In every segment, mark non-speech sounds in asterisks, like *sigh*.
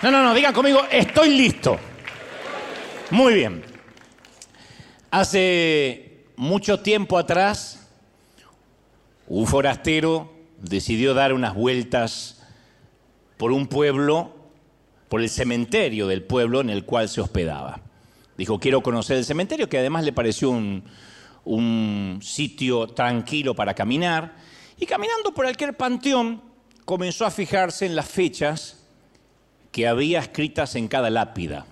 No, no, no, digan conmigo, estoy listo. Muy bien. Hace mucho tiempo atrás, un forastero decidió dar unas vueltas por un pueblo, por el cementerio del pueblo en el cual se hospedaba. Dijo, quiero conocer el cementerio, que además le pareció un, un sitio tranquilo para caminar. Y caminando por aquel panteón, comenzó a fijarse en las fechas que había escritas en cada lápida.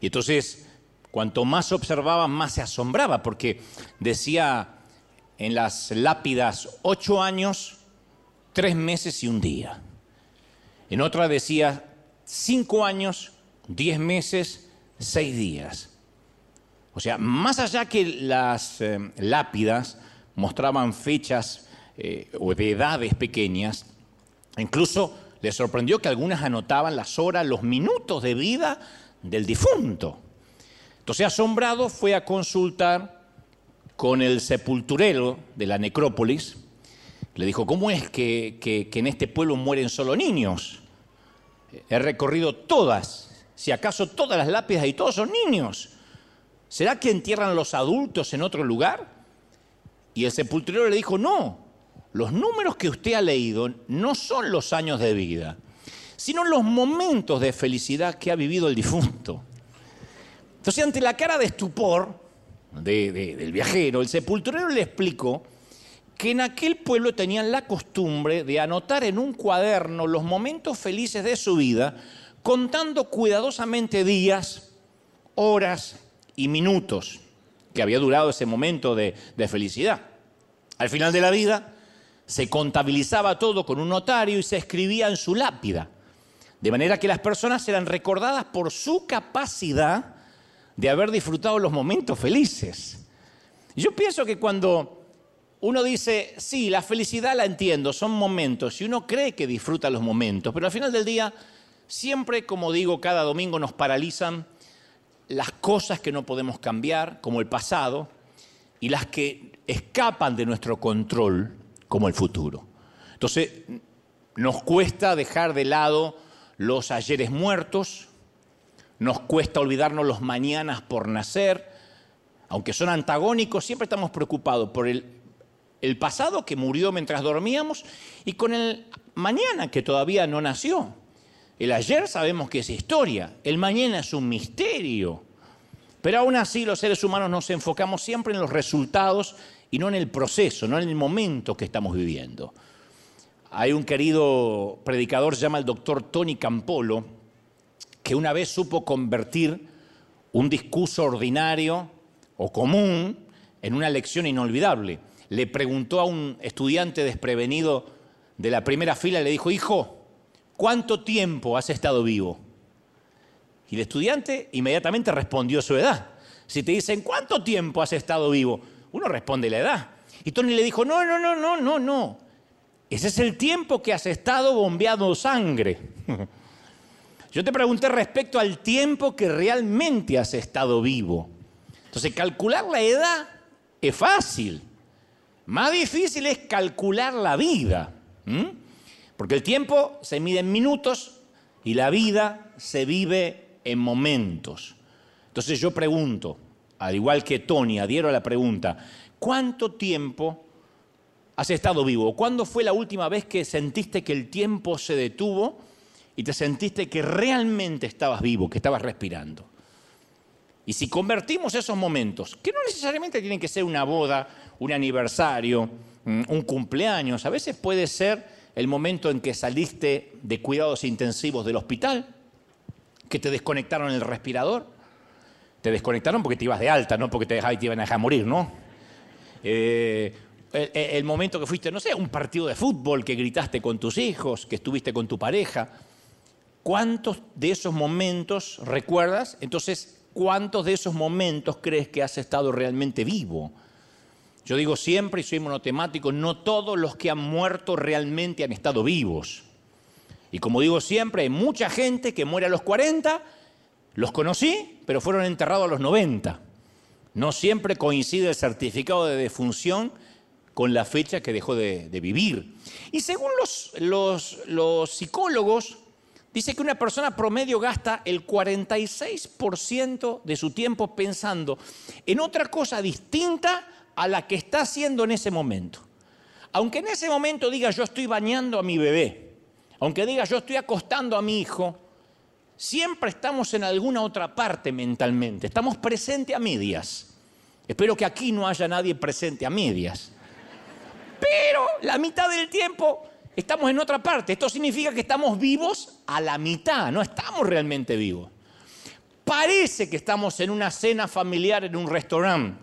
Y entonces, cuanto más observaba, más se asombraba, porque decía en las lápidas ocho años, tres meses y un día. En otra decía cinco años, diez meses, seis días. O sea, más allá que las eh, lápidas mostraban fechas eh, o de edades pequeñas, incluso le sorprendió que algunas anotaban las horas, los minutos de vida del difunto. Entonces, asombrado, fue a consultar con el sepulturero de la necrópolis. Le dijo, ¿cómo es que, que en este pueblo mueren solo niños? He recorrido todas, si acaso todas las lápidas y todos son niños. ¿Será que entierran los adultos en otro lugar? Y el sepulturero le dijo, no, los números que usted ha leído no son los años de vida, sino los momentos de felicidad que ha vivido el difunto. Entonces, ante la cara de estupor del viajero, el sepulturero le explicó que en aquel pueblo tenían la costumbre de anotar en un cuaderno los momentos felices de su vida, contando cuidadosamente días, horas y minutos que había durado ese momento de, de felicidad. Al final de la vida se contabilizaba todo con un notario y se escribía en su lápida, de manera que las personas eran recordadas por su capacidad de haber disfrutado los momentos felices. Yo pienso que cuando uno dice, sí, la felicidad la entiendo, son momentos, y uno cree que disfruta los momentos, pero al final del día, siempre, como digo, cada domingo nos paralizan las cosas que no podemos cambiar, como el pasado, y las que escapan de nuestro control, como el futuro. Entonces, nos cuesta dejar de lado los ayeres muertos, nos cuesta olvidarnos los mañanas por nacer, aunque son antagónicos, siempre estamos preocupados por el, pasado que murió mientras dormíamos y con el mañana que todavía no nació. El ayer sabemos que es historia, el mañana es un misterio. Pero aún así los seres humanos nos enfocamos siempre en los resultados y no en el proceso, no en el momento que estamos viviendo. Hay un querido predicador, se llama el doctor Tony Campolo, que una vez supo convertir un discurso ordinario o común en una lección inolvidable. Le preguntó a un estudiante desprevenido de la primera fila, le dijo, hijo, ¿cuánto tiempo has estado vivo? Y el estudiante inmediatamente respondió su edad. Si te dicen, ¿cuánto tiempo has estado vivo? Uno responde la edad. Y Tony le dijo, no, no, no, no, no, no. Ese es el tiempo que has estado bombeando sangre. *laughs* Yo te pregunté respecto al tiempo que realmente has estado vivo. Entonces, calcular la edad es fácil. Más difícil es calcular la vida. Porque el tiempo se mide en minutos y la vida se vive en momentos. Entonces yo pregunto, al igual que Tony, adhiero a la pregunta, ¿cuánto tiempo has estado vivo? ¿Cuándo fue la última vez que sentiste que el tiempo se detuvo y te sentiste que realmente estabas vivo, que estabas respirando? Y si convertimos esos momentos, que no necesariamente tienen que ser una boda, un aniversario, mm, un cumpleaños, a veces puede ser el momento en que saliste de cuidados intensivos del hospital, que te desconectaron el respirador. Te desconectaron porque te ibas de alta, no porque te, dejaban, te iban a dejar morir, ¿no? Eh, el, el, momento que fuiste, no sé, un partido de fútbol, que gritaste con tus hijos, que estuviste con tu pareja. ¿Cuántos de esos momentos recuerdas? Entonces, ¿cuántos de esos momentos crees que has estado realmente vivo? Yo digo siempre, y soy monotemático, no todos los que han muerto realmente han estado vivos. Y como digo siempre, hay mucha gente que muere a los 40, los conocí, pero fueron enterrados a los 90. No siempre coincide el certificado de defunción con la fecha que dejó de, vivir. Y según los, los, psicólogos, dice que una persona promedio gasta el 46% de su tiempo pensando en otra cosa distinta a la que está haciendo en ese momento. Aunque en ese momento diga yo estoy bañando a mi bebé, aunque diga yo estoy acostando a mi hijo, siempre estamos en alguna otra parte mentalmente, estamos presentes a medias. Espero que aquí no haya nadie presente a medias. Pero la mitad del tiempo estamos en otra parte. Esto significa que estamos vivos a la mitad, no estamos realmente vivos. Parece que estamos en una cena familiar en un restaurante,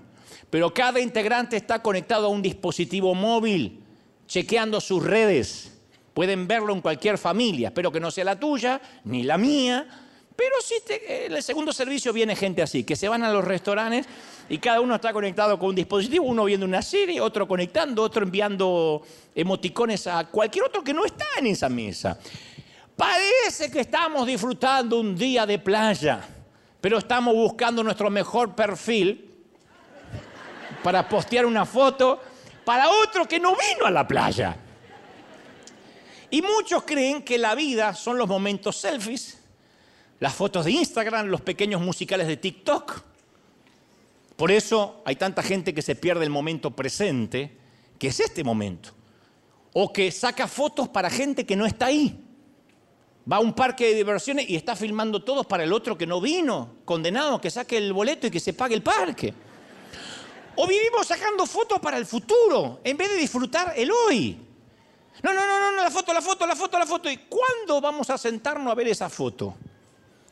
pero cada integrante está conectado a un dispositivo móvil, chequeando sus redes. Pueden verlo en cualquier familia, espero que no sea la tuya ni la mía, pero sí en el segundo servicio viene gente así, que se van a los restaurantes y cada uno está conectado con un dispositivo, uno viendo una serie, otro conectando, otro enviando emoticones a cualquier otro que no está en esa mesa. Parece que estamos disfrutando un día de playa, pero estamos buscando nuestro mejor perfil para postear una foto para otro que no vino a la playa. Y muchos creen que la vida son los momentos selfies, las fotos de Instagram, los pequeños musicales de TikTok. Por eso hay tanta gente que se pierde el momento presente, que es este momento. O que saca fotos para gente que no está ahí. Va a un parque de diversiones y está filmando todos para el otro que no vino, condenado, que saque el boleto y que se pague el parque. O vivimos sacando fotos para el futuro, en vez de disfrutar el hoy. No, no, no, no, la foto, la foto, la foto, la foto. ¿Y cuándo vamos a sentarnos a ver esa foto?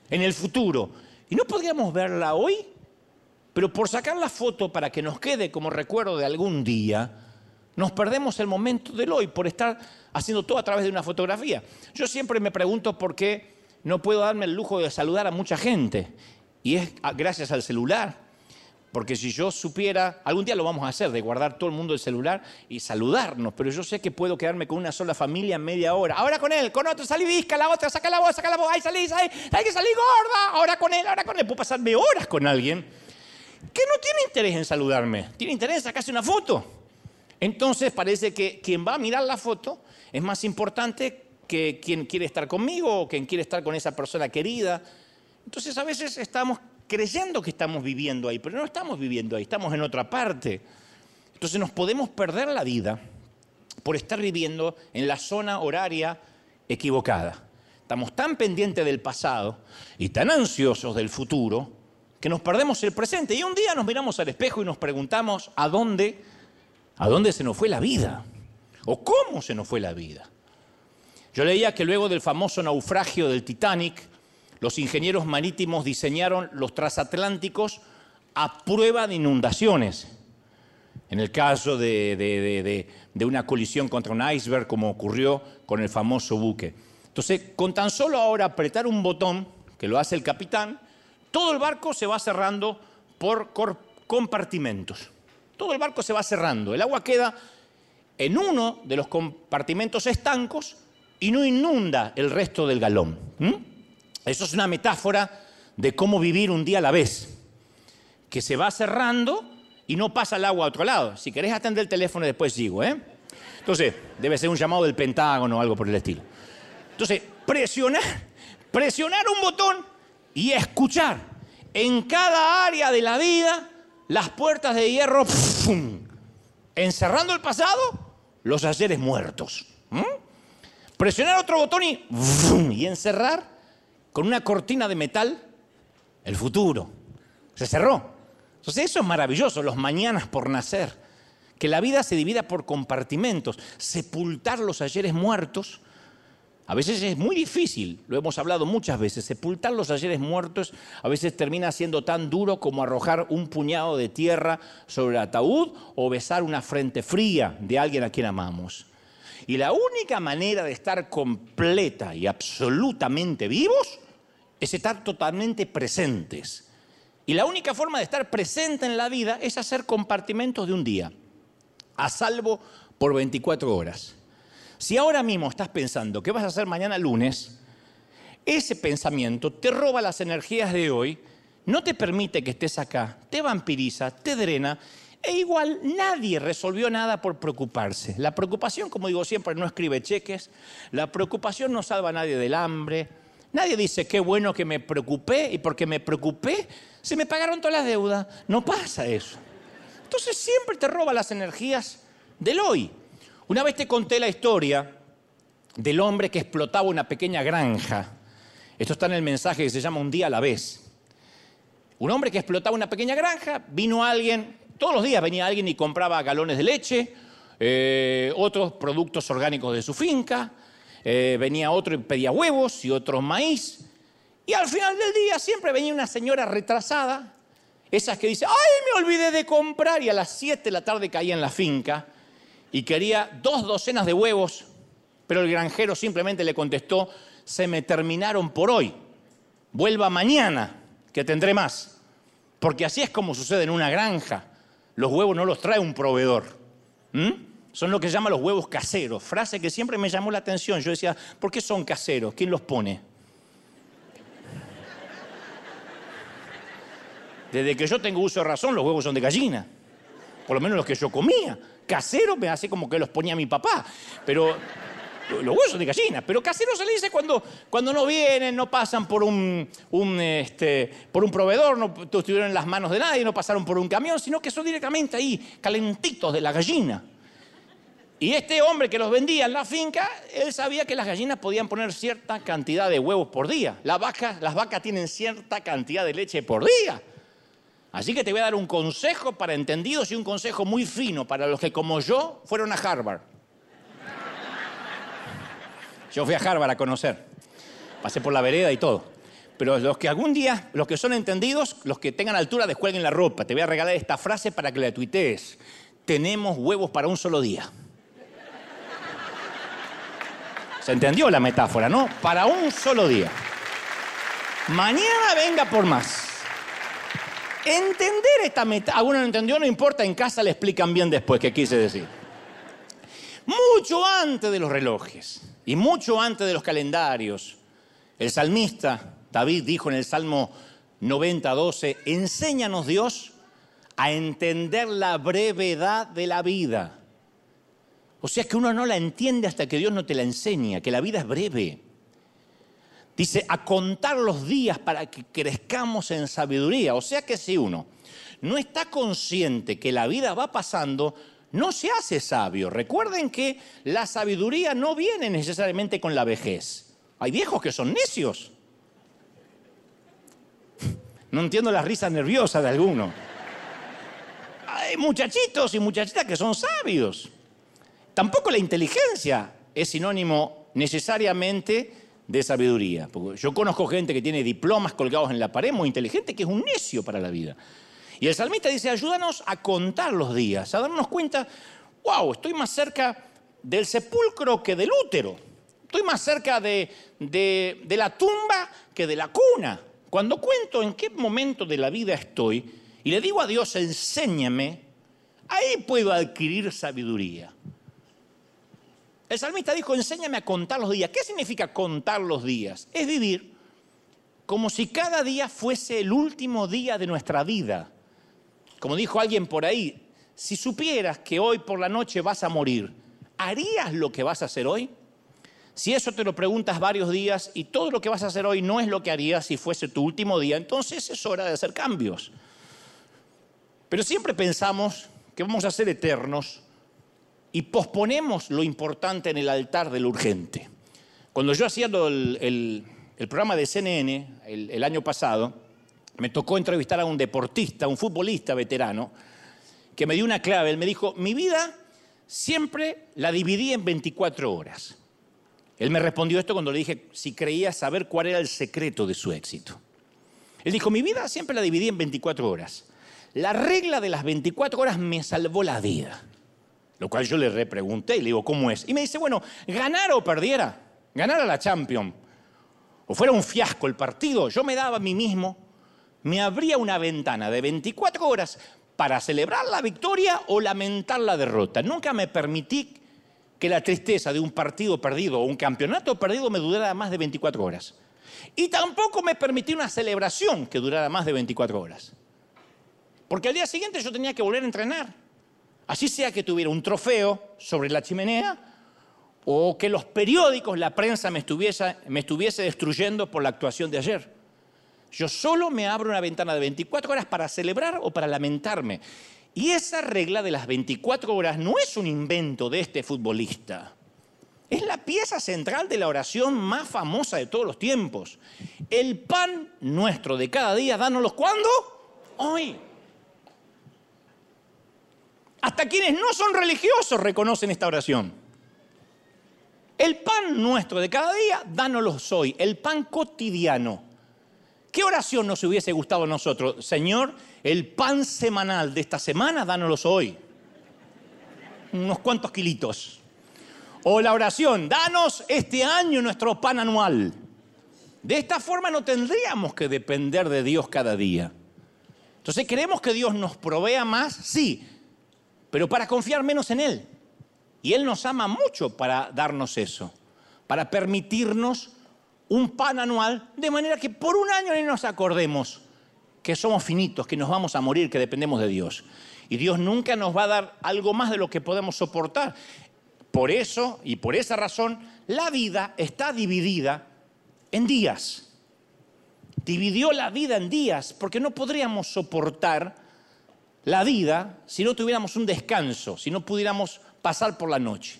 En el futuro. ¿Y no podríamos verla hoy? Pero por sacar la foto para que nos quede como recuerdo de algún día, nos perdemos el momento del hoy por estar haciendo todo a través de una fotografía. Yo siempre me pregunto por qué no puedo darme el lujo de saludar a mucha gente. Y es gracias al celular. Porque si yo supiera, algún día lo vamos a hacer, de guardar todo el mundo el celular y saludarnos, pero yo sé que puedo quedarme con una sola familia media hora. Ahora con él, con otro, salí visca, la otra, saca la voz, saca la voz, ahí salí, ahí, hay que salir gorda, ahora con él, ahora con él. Puedo pasarme horas con alguien que no tiene interés en saludarme, tiene interés en sacarse una foto. Entonces parece que quien va a mirar la foto es más importante que quien quiere estar conmigo o quien quiere estar con esa persona querida. Entonces a veces estamos creyendo que estamos viviendo ahí, pero no estamos viviendo ahí, estamos en otra parte. Entonces nos podemos perder la vida por estar viviendo en la zona horaria equivocada. Estamos tan pendientes del pasado y tan ansiosos del futuro que nos perdemos el presente. Y un día nos miramos al espejo y nos preguntamos a dónde, a dónde se nos fue la vida o cómo se nos fue la vida. Yo leía que luego del famoso naufragio del Titanic, los ingenieros marítimos diseñaron los transatlánticos a prueba de inundaciones. En el caso de, una colisión contra un iceberg, como ocurrió con el famoso buque. Entonces, con tan solo ahora apretar un botón, que lo hace el capitán, todo el barco se va cerrando por compartimentos. Todo el barco se va cerrando. El agua queda en uno de los compartimentos estancos y no inunda el resto del galón. Eso es una metáfora de cómo vivir un día a la vez, que se va cerrando y no pasa el agua a otro lado. Si querés atender el teléfono después sigo, ¿eh? Entonces, debe ser un llamado del Pentágono o algo por el estilo. Entonces, presionar, presionar un botón y escuchar en cada área de la vida las puertas de hierro, encerrando el pasado, los ayeres muertos. Presionar otro botón y, y encerrar con una cortina de metal el futuro. Se cerró. Entonces eso es maravilloso, los mañanas por nacer. Que la vida se divida por compartimentos. Sepultar los ayeres muertos. A veces es muy difícil, lo hemos hablado muchas veces, sepultar los ayeres muertos a veces termina siendo tan duro como arrojar un puñado de tierra sobre el ataúd o besar una frente fría de alguien a quien amamos. Y la única manera de estar completa y absolutamente vivos es estar totalmente presentes. Y la única forma de estar presente en la vida es hacer compartimentos de un día, a salvo por 24 horas. Si ahora mismo estás pensando qué vas a hacer mañana lunes, ese pensamiento te roba las energías de hoy, no te permite que estés acá, te vampiriza, te drena E igual nadie resolvió nada por preocuparse. La preocupación, como digo siempre, no escribe cheques. La preocupación no salva a nadie del hambre. Nadie dice, qué bueno que me preocupé y porque me preocupé se me pagaron todas las deudas. No pasa eso. Entonces siempre te roba las energías del hoy. Una vez te conté la historia del hombre que explotaba una pequeña granja. Esto está en el mensaje que se llama Un día a la vez. Un hombre que explotaba una pequeña granja, vino alguien, todos los días venía alguien y compraba galones de leche, eh, otros productos orgánicos de su finca, eh, venía otro y pedía huevos y otros maíz. Y al final del día siempre venía una señora retrasada, esas que dice, ay, me olvidé de comprar y a las 7 de la tarde caía en la finca y quería dos docenas de huevos, pero el granjero simplemente le contestó, se me terminaron por hoy, vuelva mañana que tendré más. Porque así es como sucede en una granja. Los huevos no los trae un proveedor. Son lo que se llama los huevos caseros. Frase que siempre me llamó la atención. Yo decía, ¿por qué son caseros? ¿Quién los pone? Desde que yo tengo uso de razón, los huevos son de gallina. Por lo menos los que yo comía. Casero me hace como que los ponía mi papá. Pero los huesos de gallina, pero casero se le dice cuando, cuando no vienen, no pasan por un, este, por un proveedor, no estuvieron en las manos de nadie, no pasaron por un camión, sino que son directamente ahí, calentitos de la gallina. Y este hombre que los vendía en la finca, él sabía que las gallinas podían poner cierta cantidad de huevos por día. Las vacas, las vacas tienen cierta cantidad de leche por día. Así que te voy a dar un consejo para entendidos y un consejo muy fino para los que como yo fueron a Harvard. Yo fui a Harvard a conocer. Pasé por la vereda y todo. Pero los que algún día, los que son entendidos, los que tengan altura, descuelguen la ropa. Te voy a regalar esta frase para que la tuitees. Tenemos huevos para un solo día. ¿Se entendió la metáfora, no? Para un solo día. Mañana venga por más. Entender esta metáfora, alguno no entendió, no importa, en casa le explican bien después qué quise decir. Mucho antes de los relojes y mucho antes de los calendarios, el salmista David dijo en el Salmo 90, 12, enséñanos Dios a entender la brevedad de la vida. O sea que uno no la entiende hasta que Dios no te la enseña, que la vida es breve. Dice, a contar los días para que crezcamos en sabiduría. O sea que si uno no está consciente que la vida va pasando, no se hace sabio. Recuerden que la sabiduría no viene necesariamente con la vejez. Hay viejos que son necios. *laughs* No entiendo la risa nerviosa de alguno. Hay muchachitos y muchachitas que son sabios. Tampoco la inteligencia es sinónimo necesariamente de sabiduría. yo conozco gente que tiene diplomas colgados en la pared, muy inteligente, que es un necio para la vida. Y el salmista dice, ayúdanos a contar los días, a darnos cuenta, wow, estoy más cerca del sepulcro que del útero. Estoy más cerca de, de la tumba que de la cuna. Cuando cuento en qué momento de la vida estoy y le digo a Dios, enséñame, ahí puedo adquirir sabiduría. El salmista dijo, enséñame a contar los días. ¿Qué significa contar los días? Es vivir como si cada día fuese el último día de nuestra vida. Como dijo alguien por ahí, si supieras que hoy por la noche vas a morir, ¿harías lo que vas a hacer hoy? Si eso te lo preguntas varios días y todo lo que vas a hacer hoy no es lo que harías si fuese tu último día, entonces es hora de hacer cambios. Pero siempre pensamos que vamos a ser eternos y posponemos lo importante en el altar de lo urgente. Cuando yo hacía el, programa de CNN el año pasado, me tocó entrevistar a un deportista, un futbolista veterano, que me dio una clave. Él me dijo, mi vida siempre la dividí en 24 horas. Él me respondió esto cuando le dije si creía saber cuál era el secreto de su éxito. Él dijo, mi vida siempre la dividí en 24 horas. La regla de las 24 horas me salvó la vida. Lo cual yo le repregunté y le digo, ¿cómo es? Y me dice, bueno, ganar o perdiera, ganar la Champions, o fuera un fiasco el partido, yo me daba a mí mismo me abría una ventana de 24 horas para celebrar la victoria o lamentar la derrota. Nunca me permití que la tristeza de un partido perdido o un campeonato perdido me durara más de 24 horas. Y tampoco me permití una celebración que durara más de 24 horas. Porque al día siguiente yo tenía que volver a entrenar. Así sea que tuviera un trofeo sobre la chimenea o que los periódicos, la prensa me estuviese, destruyendo por la actuación de ayer. Yo solo me abro una ventana de 24 horas para celebrar o para lamentarme. Y esa regla de las 24 horas no es un invento de este futbolista. Es la pieza central de la oración más famosa de todos los tiempos. El pan nuestro de cada día, dánoslo cuándo? Hoy. Hasta quienes no son religiosos reconocen esta oración. El pan nuestro de cada día, dánoslo hoy. El pan cotidiano. ¿Qué oración nos hubiese gustado a nosotros? Señor, el pan semanal de esta semana, dánoslo hoy. Unos cuantos kilitos. O la oración, danos este año nuestro pan anual. De esta forma no tendríamos que depender de Dios cada día. Entonces, ¿queremos que Dios nos provea más? Sí, pero para confiar menos en Él. Y Él nos ama mucho para darnos eso, para permitirnos un pan anual, de manera que por un año ni nos acordemos que somos finitos, que nos vamos a morir, que dependemos de Dios. Y Dios nunca nos va a dar algo más de lo que podemos soportar. Por eso y por esa razón, la vida está dividida en días. Dividió la vida en días porque no podríamos soportar la vida si no tuviéramos un descanso, si no pudiéramos pasar por la noche.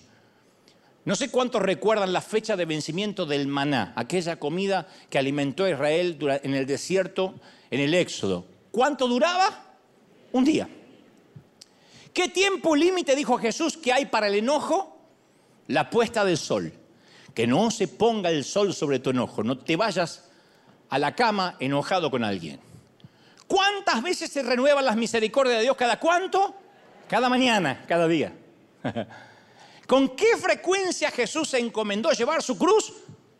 No sé cuántos recuerdan la fecha de vencimiento del maná, aquella comida que alimentó a Israel en el desierto, en el Éxodo. ¿Cuánto duraba? Un día. ¿Qué tiempo límite dijo Jesús que hay para el enojo? la puesta del sol. Que no se ponga el sol sobre tu enojo, no te vayas a la cama enojado con alguien. ¿Cuántas veces se renuevan las misericordias de Dios? ¿Cada cuánto? Cada mañana, cada día. *laughs* ¿Con qué frecuencia Jesús se encomendó llevar su cruz?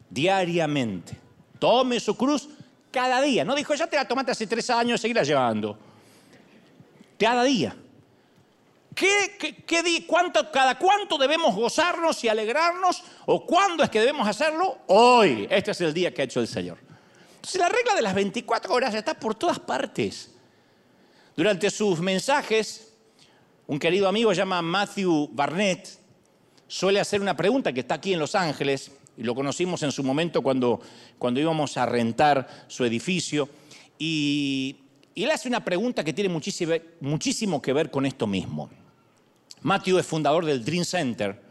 Diariamente. Tome su cruz cada día. No dijo, ya te la tomaste hace tres años, seguirá llevando. Cada día. ¿Qué, cuánto, ¿Cada cuánto debemos gozarnos y alegrarnos? ¿O cuándo es que debemos hacerlo? Hoy. Este es el día que ha hecho el Señor. La regla de las 24 horas está por todas partes. Durante sus mensajes, un querido amigo llama Matthew Barnett, suele hacer una pregunta que está aquí en Los Ángeles, y lo conocimos en su momento cuando, cuando íbamos a rentar su edificio, y, y él hace una pregunta que tiene muchísimo, muchísimo que ver con esto mismo. Matthew es fundador del Dream Center,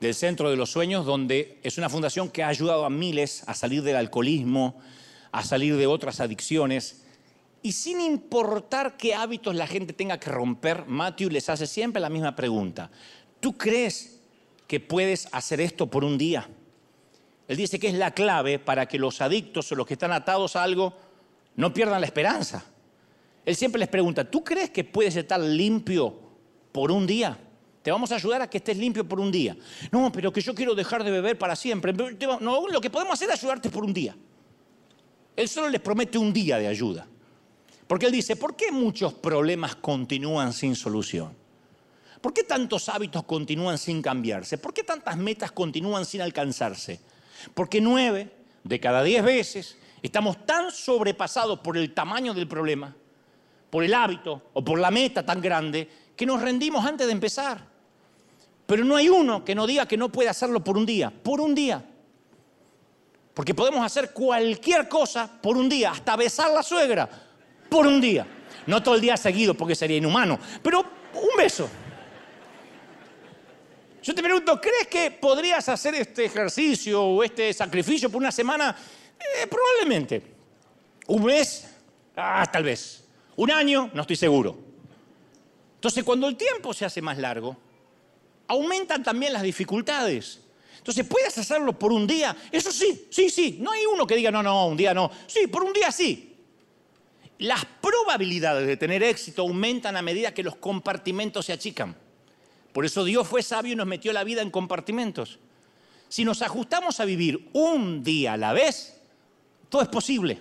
del Centro de los Sueños, donde es una fundación que ha ayudado a miles a salir del alcoholismo, a salir de otras adicciones. Y sin importar qué hábitos la gente tenga que romper, Matthew les hace siempre la misma pregunta. ¿Tú crees que puedes hacer esto por un día? Él dice que es la clave para que los adictos o los que están atados a algo no pierdan la esperanza. Él siempre les pregunta, ¿tú crees que puedes estar limpio por un día. Te vamos a ayudar a que estés limpio por un día. No, pero que yo quiero dejar de beber para siempre. No, lo que podemos hacer es ayudarte por un día. Él solo les promete un día de ayuda. Porque él dice, ¿por qué muchos problemas continúan sin solución? ¿Por qué tantos hábitos continúan sin cambiarse? ¿Por qué tantas metas continúan sin alcanzarse? Porque nueve de cada diez veces estamos tan sobrepasados por el tamaño del problema, por el hábito o por la meta tan grande, que nos rendimos antes de empezar. Pero no hay uno que no diga que no puede hacerlo por un día, por un día. Porque podemos hacer cualquier cosa por un día, hasta besar la suegra por un día. No todo el día seguido porque sería inhumano, pero un beso. Yo te pregunto, ¿crees que podrías hacer este ejercicio o este sacrificio por una semana? Eh, probablemente. Un mes, ah, tal vez. Un año, no estoy seguro. Entonces, cuando el tiempo se hace más largo, aumentan también las dificultades. Entonces, ¿puedes hacerlo por un día? Eso sí, sí, sí. No hay uno que diga, no, no, un día no. Sí, por un día sí. Las probabilidades de tener éxito aumentan a medida que los compartimentos se achican. Por eso Dios fue sabio y nos metió la vida en compartimentos. Si nos ajustamos a vivir un día a la vez, todo es posible.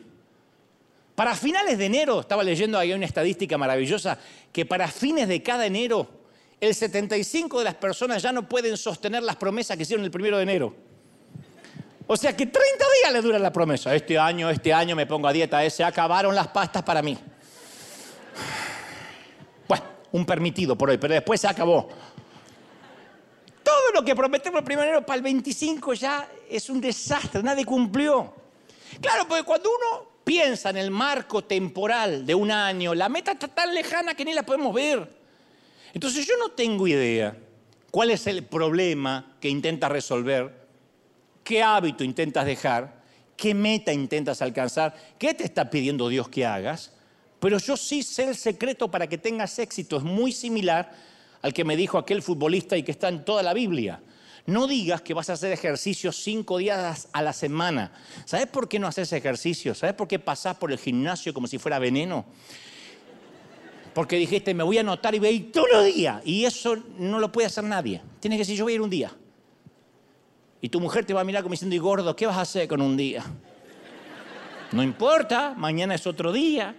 Para finales de enero, estaba leyendo ahí una estadística maravillosa, que para fines de cada enero, el 75 de las personas ya no pueden sostener las promesas que hicieron el primero de enero. O sea que 30 días le dura la promesa. Este año, este año me pongo a dieta, eh, se acabaron las pastas para mí. un permitido por hoy, pero después se acabó. Todo lo que prometemos el primero para el 25 ya es un desastre, nadie cumplió. Claro, porque cuando uno piensa en el marco temporal de un año, la meta está tan lejana que ni la podemos ver. Entonces yo no tengo idea cuál es el problema que intentas resolver, qué hábito intentas dejar, qué meta intentas alcanzar, qué te está pidiendo Dios que hagas, pero yo sí sé el secreto para que tengas éxito. Es muy similar al que me dijo aquel futbolista y que está en toda la Biblia. No digas que vas a hacer ejercicio cinco días a la semana. ¿Sabes por qué no haces ejercicio? ¿Sabes por qué pasás por el gimnasio como si fuera veneno? Porque dijiste, me voy a anotar y voy a ir todos los días. Y eso no lo puede hacer nadie. Tienes que decir, yo voy a ir un día. Y tu mujer te va a mirar como diciendo, y gordo, ¿qué vas a hacer con un día? No importa, mañana es otro día.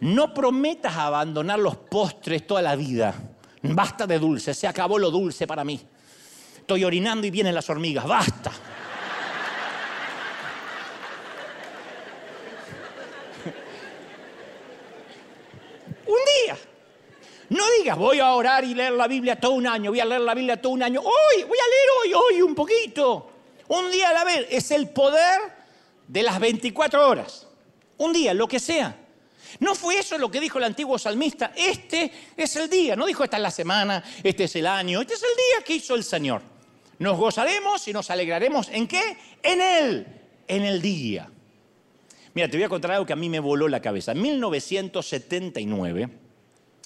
No prometas abandonar los postres toda la vida. Basta de dulce, se acabó lo dulce para mí. Estoy orinando y vienen las hormigas. Basta. Un día. No digas, voy a orar y leer la Biblia todo un año, voy a leer la Biblia todo un año. Hoy, voy a leer hoy, hoy un poquito. Un día a la vez. Es el poder de las 24 horas. Un día, lo que sea. ¿No fue eso lo que dijo el antiguo salmista? Este es el día. No dijo esta es la semana, este es el año, este es el día que hizo el Señor. Nos gozaremos y nos alegraremos. ¿En qué? En Él, en el día. Mira, te voy a contar algo que a mí me voló la cabeza. En 1979,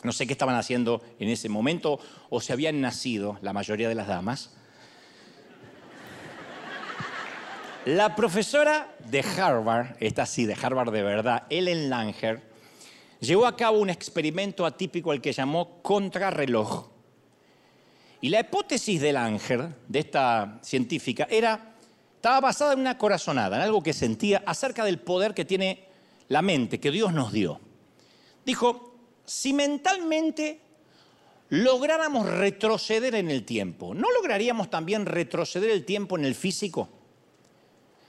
no sé qué estaban haciendo en ese momento o se habían nacido la mayoría de las damas. La profesora de Harvard, esta sí, de Harvard de verdad, Ellen Langer, llevó a cabo un experimento atípico al que llamó contrarreloj. Y la hipótesis del ángel, de esta científica, era, estaba basada en una corazonada, en algo que sentía acerca del poder que tiene la mente, que Dios nos dio. Dijo, si mentalmente lográramos retroceder en el tiempo, ¿no lograríamos también retroceder el tiempo en el físico?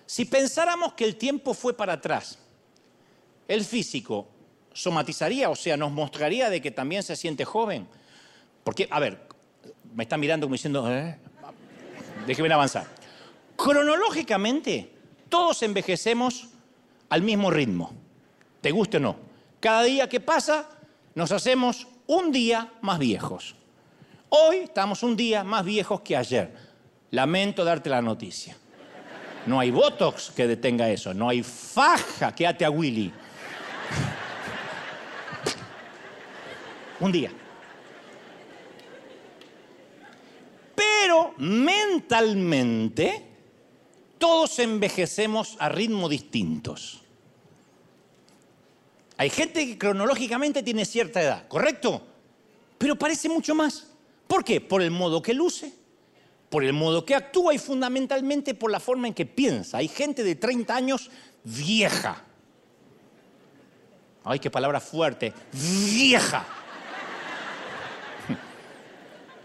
Si pensáramos que el tiempo fue para atrás, el físico somatizaría, o sea, nos mostraría de que también se siente joven. Porque, a ver, me está mirando como diciendo, ¿eh? déjeme avanzar. Cronológicamente, todos envejecemos al mismo ritmo, te guste o no. Cada día que pasa, nos hacemos un día más viejos. Hoy estamos un día más viejos que ayer. Lamento darte la noticia. No hay Botox que detenga eso, no hay faja que ate a Willy. un día. Pero mentalmente todos envejecemos a ritmos distintos. Hay gente que cronológicamente tiene cierta edad, ¿correcto? Pero parece mucho más. ¿Por qué? Por el modo que luce, por el modo que actúa y fundamentalmente por la forma en que piensa. Hay gente de 30 años vieja. Ay, qué palabra fuerte. Vieja.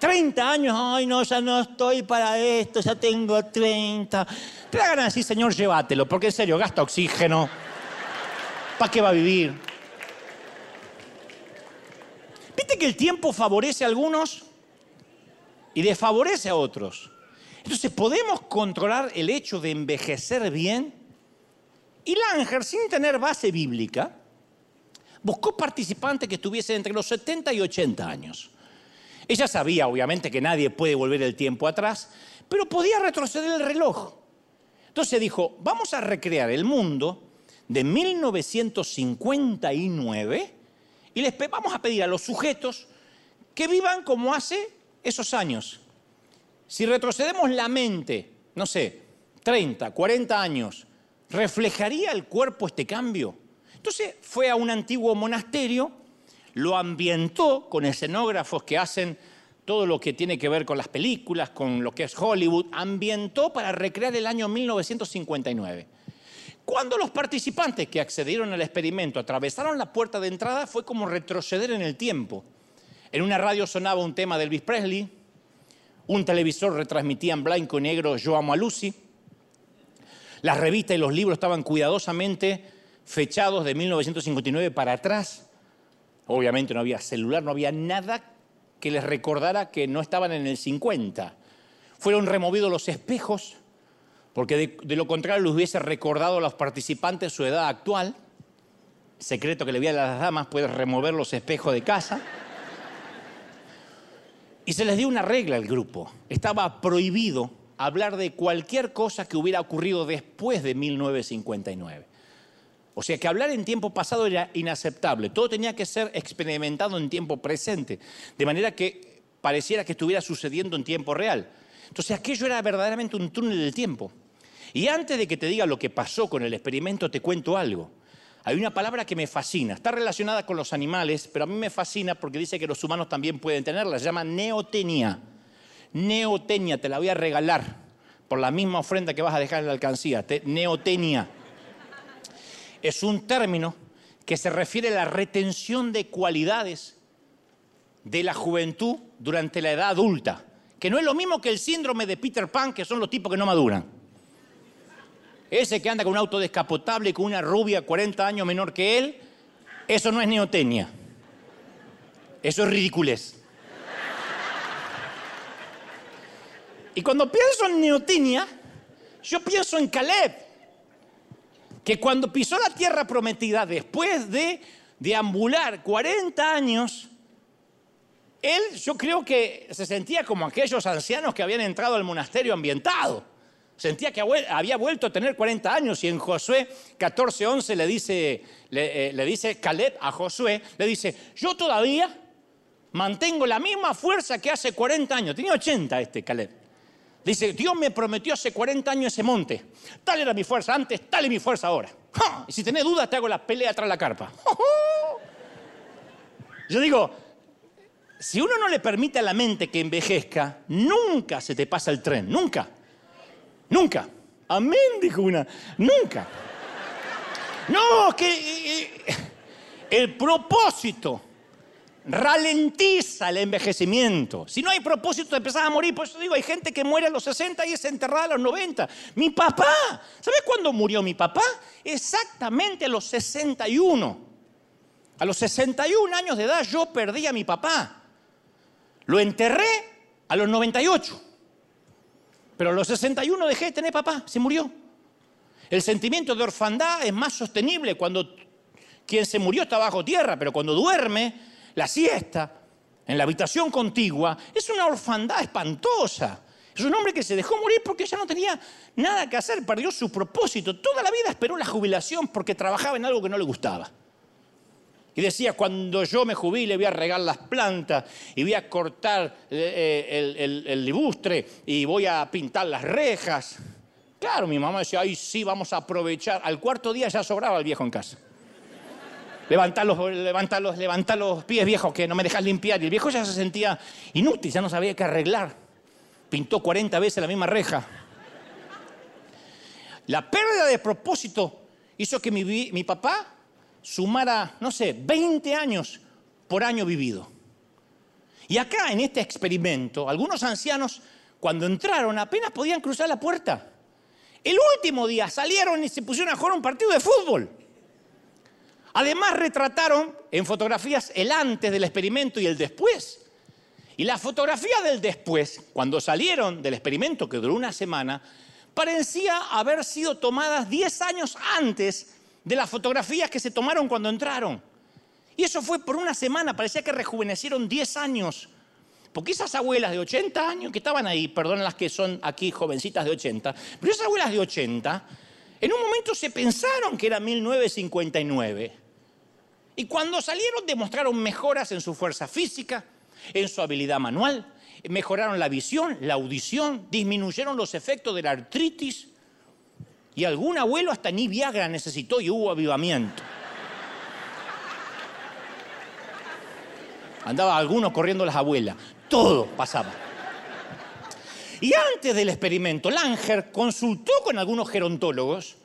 30 años, ay no, ya no estoy para esto, ya tengo 30. Te da ganas de decir, Señor, llévatelo, porque en serio, gasta oxígeno. ¿Para qué va a vivir? ¿Viste que el tiempo favorece a algunos y desfavorece a otros? Entonces, ¿podemos controlar el hecho de envejecer bien? Y Langer, sin tener base bíblica, buscó participantes que estuviesen entre los 70 y 80 años. Ella sabía, obviamente, que nadie puede volver el tiempo atrás, pero podía retroceder el reloj. Entonces dijo, vamos a recrear el mundo de 1959 y les vamos a pedir a los sujetos que vivan como hace esos años. Si retrocedemos la mente, no sé, 30, 40 años, ¿reflejaría el cuerpo este cambio? Entonces fue a un antiguo monasterio lo ambientó con escenógrafos que hacen todo lo que tiene que ver con las películas, con lo que es Hollywood, ambientó para recrear el año 1959. Cuando los participantes que accedieron al experimento atravesaron la puerta de entrada fue como retroceder en el tiempo. En una radio sonaba un tema de Elvis Presley, un televisor retransmitía en blanco y negro Yo amo a Lucy, las revistas y los libros estaban cuidadosamente fechados de 1959 para atrás, Obviamente no había celular, no había nada que les recordara que no estaban en el 50. Fueron removidos los espejos, porque de, lo contrario les hubiese recordado a los participantes su edad actual. Secreto que le vi a las damas, puedes remover los espejos de casa. Y se les dio una regla al grupo. Estaba prohibido hablar de cualquier cosa que hubiera ocurrido después de 1959. O sea que hablar en tiempo pasado era inaceptable. Todo tenía que ser experimentado en tiempo presente, de manera que pareciera que estuviera sucediendo en tiempo real. Entonces aquello era verdaderamente un túnel del tiempo. Y antes de que te diga lo que pasó con el experimento, te cuento algo. Hay una palabra que me fascina, está relacionada con los animales, pero a mí me fascina porque dice que los humanos también pueden tenerla, se llama neotenia. Neotenia, te la voy a regalar por la misma ofrenda que vas a dejar en la alcancía, neotenia. Es un término que se refiere a la retención de cualidades de la juventud durante la edad adulta, que no es lo mismo que el síndrome de Peter Pan, que son los tipos que no maduran. Ese que anda con un auto descapotable con una rubia 40 años menor que él, eso no es neotenia. Eso es ridiculez. Y cuando pienso en neotenia, yo pienso en Caleb, que cuando pisó la tierra prometida, después de deambular 40 años, él yo creo que se sentía como aquellos ancianos que habían entrado al monasterio ambientado Sentía que había vuelto a tener 40 años y en Josué 14:11 le dice, le, eh, le dice Caleb a Josué, le dice, yo todavía mantengo la misma fuerza que hace 40 años. Tenía 80 este Caleb. Dice, Dios me prometió hace 40 años ese monte. Tal era mi fuerza antes, tal es mi fuerza ahora. Y si tenés dudas, te hago la pelea tras la carpa. Yo digo, si uno no le permite a la mente que envejezca, nunca se te pasa el tren, nunca. Nunca. Amén, dijo una. Nunca. No, que eh, eh, el propósito ralentiza el envejecimiento. Si no hay propósito, empezás a morir. Por eso digo, hay gente que muere a los 60 y es enterrada a los 90. Mi papá, ¿sabes cuándo murió mi papá? Exactamente a los 61. A los 61 años de edad yo perdí a mi papá. Lo enterré a los 98. Pero a los 61 dejé de tener papá, se murió. El sentimiento de orfandad es más sostenible cuando quien se murió está bajo tierra, pero cuando duerme, la siesta, en la habitación contigua, es una orfandad espantosa. Es un hombre que se dejó morir porque ya no tenía nada que hacer, perdió su propósito. Toda la vida esperó la jubilación porque trabajaba en algo que no le gustaba. Y decía, cuando yo me jubile voy a regar las plantas y voy a cortar eh, eh, el, el, libustre y voy a pintar las rejas. Claro, mi mamá decía, ay, sí, vamos a aprovechar. Al cuarto día ya sobraba el viejo en casa. Levantar los, levantar los pies, viejo, que no me dejas limpiar. Y el viejo ya se sentía inútil, ya no sabía qué arreglar. Pintó 40 veces la misma reja. La pérdida de propósito hizo que mi, mi papá sumara, no sé, 20 años por año vivido. Y acá, en este experimento, algunos ancianos, cuando entraron, apenas podían cruzar la puerta. El último día salieron y se pusieron a jugar un partido de fútbol. Además, retrataron en fotografías el antes del experimento y el después. Y la fotografía del después, cuando salieron del experimento, que duró una semana, parecía haber sido tomadas 10 años antes de las fotografías que se tomaron cuando entraron. Y eso fue por una semana, parecía que rejuvenecieron 10 años. Porque esas abuelas de 80 años que estaban ahí, perdón las que son aquí jovencitas de 80, pero esas abuelas de 80, en un momento se pensaron que era 1959. Y cuando salieron demostraron mejoras en su fuerza física, en su habilidad manual, mejoraron la visión, la audición, disminuyeron los efectos de la artritis, y algún abuelo hasta ni Viagra necesitó y hubo avivamiento. Andaba alguno corriendo las abuelas. Todo pasaba. Y antes del experimento, Langer consultó con algunos gerontólogos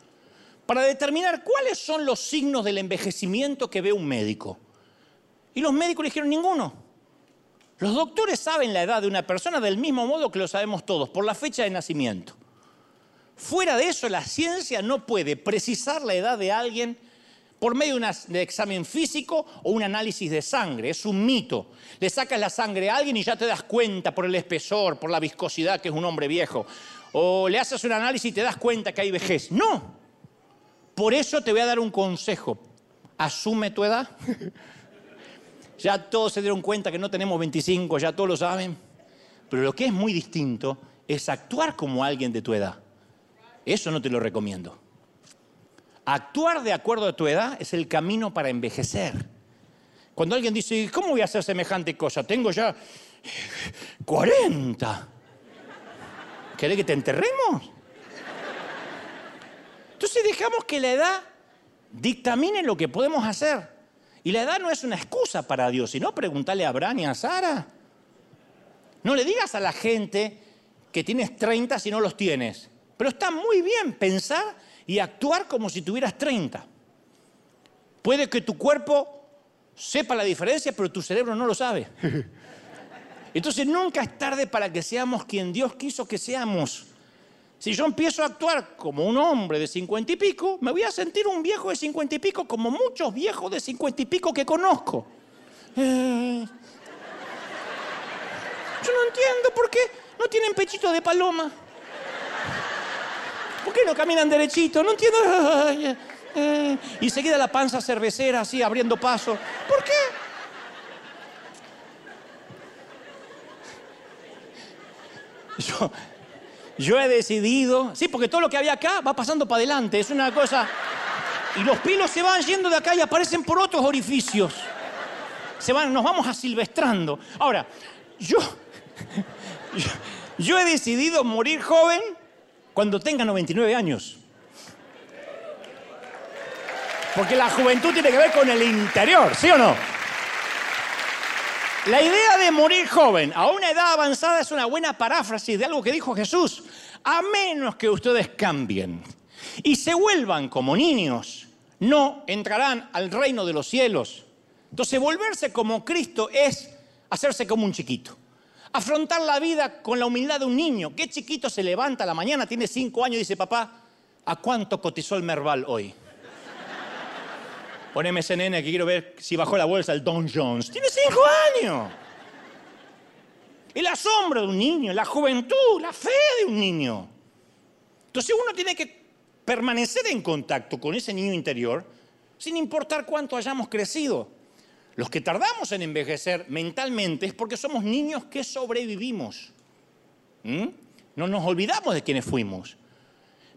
para determinar cuáles son los signos del envejecimiento que ve un médico. Y los médicos le dijeron ninguno. Los doctores saben la edad de una persona del mismo modo que lo sabemos todos, por la fecha de nacimiento. Fuera de eso, la ciencia no puede precisar la edad de alguien por medio de un examen físico o un análisis de sangre. Es un mito. Le sacas la sangre a alguien y ya te das cuenta por el espesor, por la viscosidad que es un hombre viejo. O le haces un análisis y te das cuenta que hay vejez. No. Por eso te voy a dar un consejo. Asume tu edad. *laughs* ya todos se dieron cuenta que no tenemos 25, ya todos lo saben. Pero lo que es muy distinto es actuar como alguien de tu edad. Eso no te lo recomiendo. Actuar de acuerdo a tu edad es el camino para envejecer. Cuando alguien dice, ¿cómo voy a hacer semejante cosa? Tengo ya 40. ¿Querés que te enterremos? Entonces dejamos que la edad dictamine lo que podemos hacer. Y la edad no es una excusa para Dios, sino preguntarle a Abraham y a Sara. No le digas a la gente que tienes 30 si no los tienes. Pero está muy bien pensar y actuar como si tuvieras 30. Puede que tu cuerpo sepa la diferencia, pero tu cerebro no lo sabe. *laughs* Entonces nunca es tarde para que seamos quien Dios quiso que seamos. Si yo empiezo a actuar como un hombre de cincuenta y pico, me voy a sentir un viejo de cincuenta y pico como muchos viejos de cincuenta y pico que conozco. Eh, yo no entiendo por qué no tienen pechito de paloma. ¿Por qué no caminan derechito? No entiendo. Eh. Y seguida la panza cervecera así abriendo paso. ¿Por qué? Yo, yo he decidido, sí, porque todo lo que había acá va pasando para adelante, es una cosa... Y los pilos se van yendo de acá y aparecen por otros orificios. Se van, nos vamos asilvestrando. Ahora, yo, yo, he decidido morir joven cuando tenga 99 años. Porque la juventud tiene que ver con el interior, ¿sí o no? La idea de morir joven a una edad avanzada es una buena paráfrasis de algo que dijo Jesús. A menos que ustedes cambien y se vuelvan como niños, no entrarán al reino de los cielos. Entonces volverse como Cristo es hacerse como un chiquito. Afrontar la vida con la humildad de un niño. ¿Qué chiquito se levanta a la mañana, tiene cinco años y dice, papá, ¿a cuánto cotizó el Merval hoy? Poneme ese nene que quiero ver si bajó la bolsa el Don Jones. Tiene cinco años. El asombro de un niño, la juventud, la fe de un niño. Entonces uno tiene que permanecer en contacto con ese niño interior sin importar cuánto hayamos crecido. Los que tardamos en envejecer mentalmente es porque somos niños que sobrevivimos. ¿Mm? No nos olvidamos de quienes fuimos.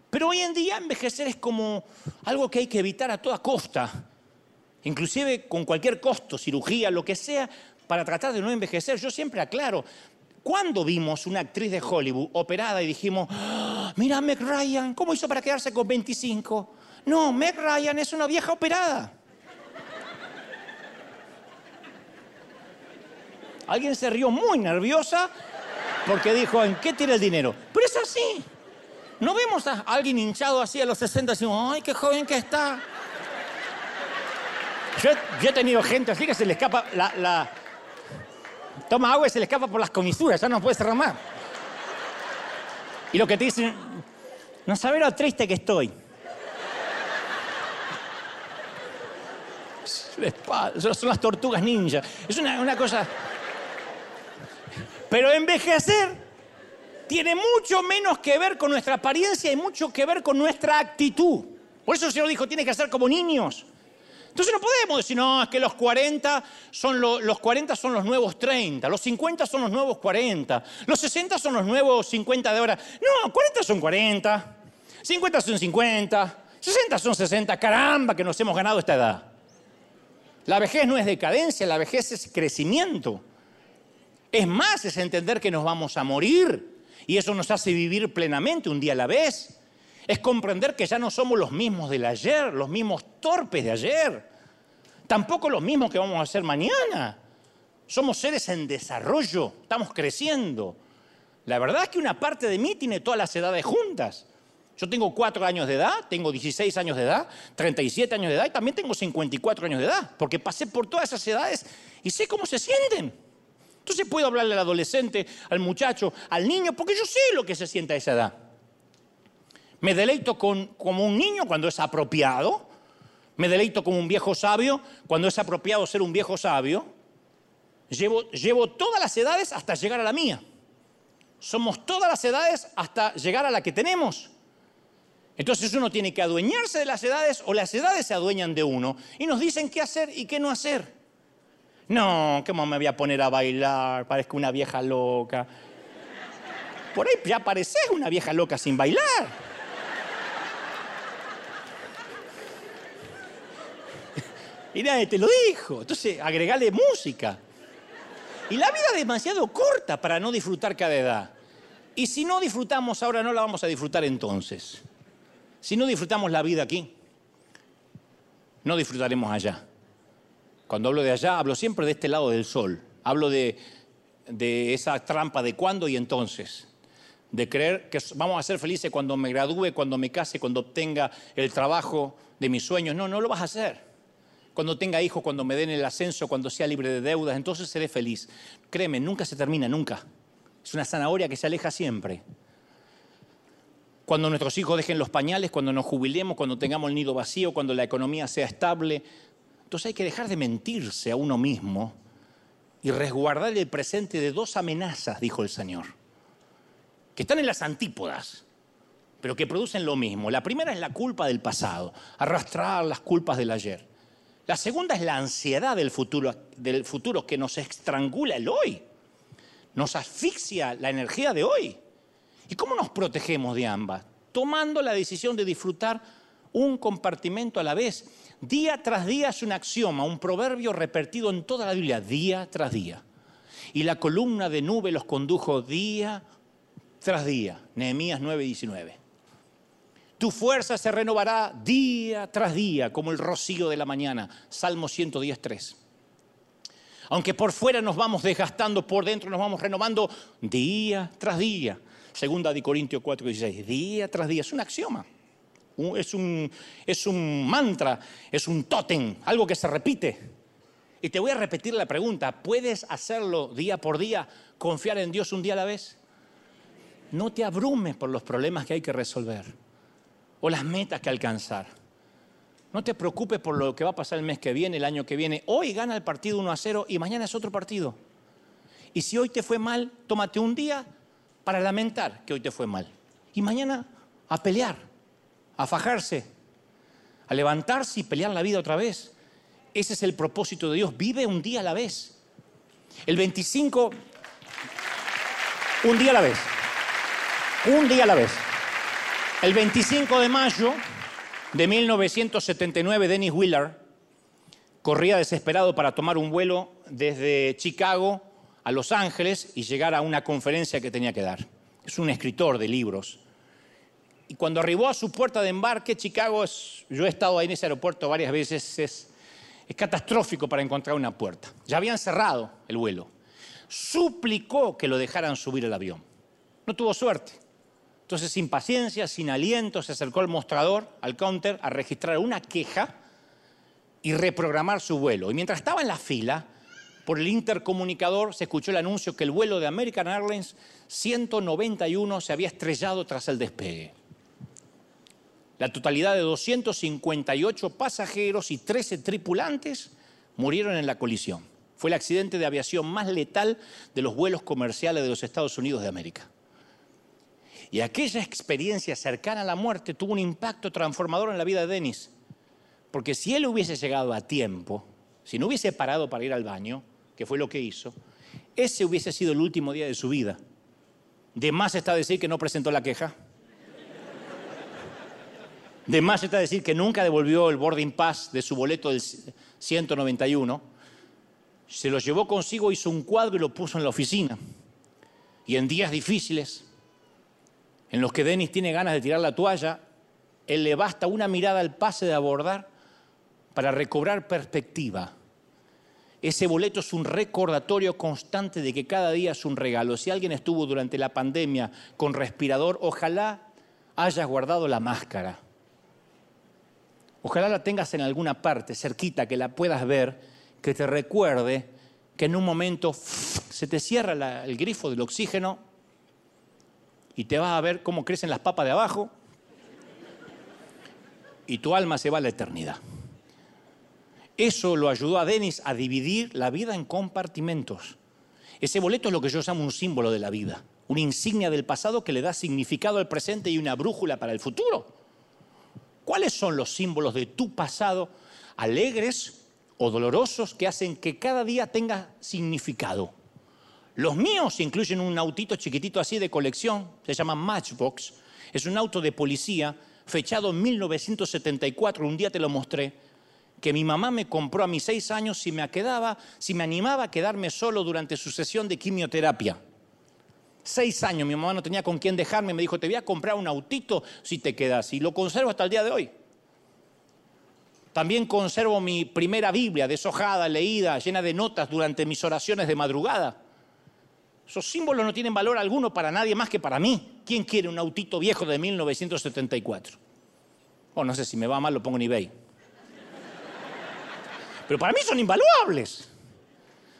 Pero hoy en día envejecer es como algo que hay que evitar a toda costa inclusive con cualquier costo, cirugía, lo que sea, para tratar de no envejecer. Yo siempre aclaro, ¿cuándo vimos una actriz de Hollywood operada y dijimos, ah, mira Meg Ryan, ¿cómo hizo para quedarse con 25? No, Meg Ryan es una vieja operada. Alguien se rió muy nerviosa porque dijo, ¿en qué tira el dinero? Pero es así. No vemos a alguien hinchado así a los 60 y decimos, ¡ay, qué joven que está! Yo, he tenido gente así que se le escapa la, Toma agua y se le escapa por las comisuras, ya no puede cerrar más. Y lo que te dicen, no sabes lo triste que estoy. Son las tortugas ninja. Es una, una cosa. Pero envejecer tiene mucho menos que ver con nuestra apariencia y mucho que ver con nuestra actitud. Por eso el Señor dijo, tiene que ser como niños. Entonces no podemos decir, no, es que los 40 son, los 40 son los nuevos 30, los 50 son los nuevos 40, los 60 son los nuevos 50 de ahora. No, 40 son 40, 50 son 50, 60 son 60. Caramba, que nos hemos ganado esta edad. La vejez no es decadencia, la vejez es crecimiento. Es más, es entender que nos vamos a morir y eso nos hace vivir plenamente un día a la vez es comprender que ya no somos los mismos del ayer, los mismos torpes de ayer, tampoco los mismos que vamos a ser mañana. Somos seres en desarrollo, estamos creciendo. La verdad es que una parte de mí tiene todas las edades juntas. Yo tengo cuatro años de edad, tengo 16 años de edad, 37 años de edad y también tengo 54 años de edad, porque pasé por todas esas edades y sé cómo se sienten. Entonces puedo hablarle al adolescente, al muchacho, al niño, porque yo sé lo que se siente a esa edad. Me deleito con, como un niño cuando es apropiado, Me deleito como un viejo sabio cuando es apropiado ser un viejo sabio. Llevo, llevo todas las edades hasta llegar a la mía. Somos todas las edades hasta llegar a la que tenemos. Entonces uno tiene que adueñarse de las edades o las edades se adueñan de uno y nos dicen qué hacer y qué no hacer. No, ¿cómo me voy a poner a bailar? Parezco una vieja loca. Por ahí ya pareces una vieja loca sin bailar. Y nadie te lo dijo. Entonces, agregale música. Y la vida es demasiado corta para no disfrutar cada edad. Y si no disfrutamos ahora, no la vamos a disfrutar entonces. Si no disfrutamos la vida aquí, no disfrutaremos allá. Cuando hablo de allá, hablo siempre de este lado del sol. Hablo de, esa trampa de cuándo y entonces. De creer que vamos a ser felices cuando me gradúe, cuando me case, cuando obtenga el trabajo de mis sueños. No, no lo vas a hacer. Cuando tenga hijos, cuando me den el ascenso, cuando sea libre de deudas, entonces seré feliz. Créeme, nunca se termina, nunca. Es una zanahoria que se aleja siempre cuando nuestros hijos dejen los pañales, cuando nos jubilemos, cuando tengamos el nido vacío, cuando la economía sea estable. Entonces hay que dejar de mentirse a uno mismo y resguardar el presente de dos amenazas, dijo el Señor, que están en las antípodas, pero que producen lo mismo. La primera es la culpa del pasado, arrastrar las culpas del ayer. La segunda es la ansiedad del futuro, del futuro que nos estrangula el hoy, nos asfixia la energía de hoy. ¿Y cómo nos protegemos de ambas? Tomando la decisión de disfrutar un compartimento a la vez. Día tras día es un axioma, un proverbio repetido en toda la Biblia, día tras día. Y la columna de nube los condujo día tras día. Nehemías 9:19. Tu fuerza se renovará día tras día, como el rocío de la mañana. Salmo 110.3. Aunque por fuera nos vamos desgastando, por dentro nos vamos renovando día tras día. Segunda de Corintios 4, 16. Día tras día. Es un axioma. Es un, es un mantra, es un tótem, algo que se repite. Y te voy a repetir la pregunta. ¿Puedes hacerlo día por día, confiar en Dios un día a la vez? No te abrumes por los problemas que hay que resolver o las metas que alcanzar. No te preocupes por lo que va a pasar el mes que viene, el año que viene. Hoy gana el partido 1 a 0 y mañana es otro partido. Y si hoy te fue mal, tómate un día para lamentar que hoy te fue mal. Y mañana a pelear, a fajarse, a levantarse y pelear la vida otra vez. Ese es el propósito de Dios. Vive un día a la vez. El 25, un día a la vez. Un día a la vez. El 25 de mayo de 1979, Dennis Willard corría desesperado para tomar un vuelo desde Chicago a Los Ángeles y llegar a una conferencia que tenía que dar. Es un escritor de libros. Y cuando arribó a su puerta de embarque, Chicago, es, yo he estado ahí en ese aeropuerto varias veces, es, es catastrófico para encontrar una puerta. Ya habían cerrado el vuelo. Suplicó que lo dejaran subir el avión. No tuvo suerte. Entonces, sin paciencia, sin aliento, se acercó al mostrador, al counter, a registrar una queja y reprogramar su vuelo. Y mientras estaba en la fila, por el intercomunicador se escuchó el anuncio que el vuelo de American Airlines 191 se había estrellado tras el despegue. La totalidad de 258 pasajeros y 13 tripulantes murieron en la colisión. Fue el accidente de aviación más letal de los vuelos comerciales de los Estados Unidos de América. Y aquella experiencia cercana a la muerte tuvo un impacto transformador en la vida de Dennis. Porque si él hubiese llegado a tiempo, si no hubiese parado para ir al baño, que fue lo que hizo, ese hubiese sido el último día de su vida. De más está decir que no presentó la queja. De más está decir que nunca devolvió el boarding pass de su boleto del 191. Se lo llevó consigo, hizo un cuadro y lo puso en la oficina. Y en días difíciles, en los que Denis tiene ganas de tirar la toalla, él le basta una mirada al pase de abordar para recobrar perspectiva ese boleto es un recordatorio constante de que cada día es un regalo. Si alguien estuvo durante la pandemia con respirador, ojalá hayas guardado la máscara. Ojalá la tengas en alguna parte, cerquita, que la puedas ver, que te recuerde que en un momento se te cierra el grifo del oxígeno y te vas a ver cómo crecen las papas de abajo y tu alma se va a la eternidad. Eso lo ayudó a Denis a dividir la vida en compartimentos. Ese boleto es lo que yo llamo un símbolo de la vida, una insignia del pasado que le da significado al presente y una brújula para el futuro. ¿Cuáles son los símbolos de tu pasado, alegres o dolorosos, que hacen que cada día tenga significado? Los míos incluyen un autito chiquitito así de colección, se llama Matchbox, es un auto de policía fechado en 1974, un día te lo mostré, que mi mamá me compró a mis seis años si me quedaba, si me animaba a quedarme solo durante su sesión de quimioterapia. Seis años, mi mamá no tenía con quién dejarme, me dijo, te voy a comprar un autito si te quedas. Y lo conservo hasta el día de hoy. También conservo mi primera Biblia, deshojada, leída, llena de notas durante mis oraciones de madrugada. Esos símbolos no tienen valor alguno para nadie más que para mí. ¿Quién quiere un autito viejo de 1974? O no sé si me va mal, lo pongo en eBay. Pero para mí son invaluables.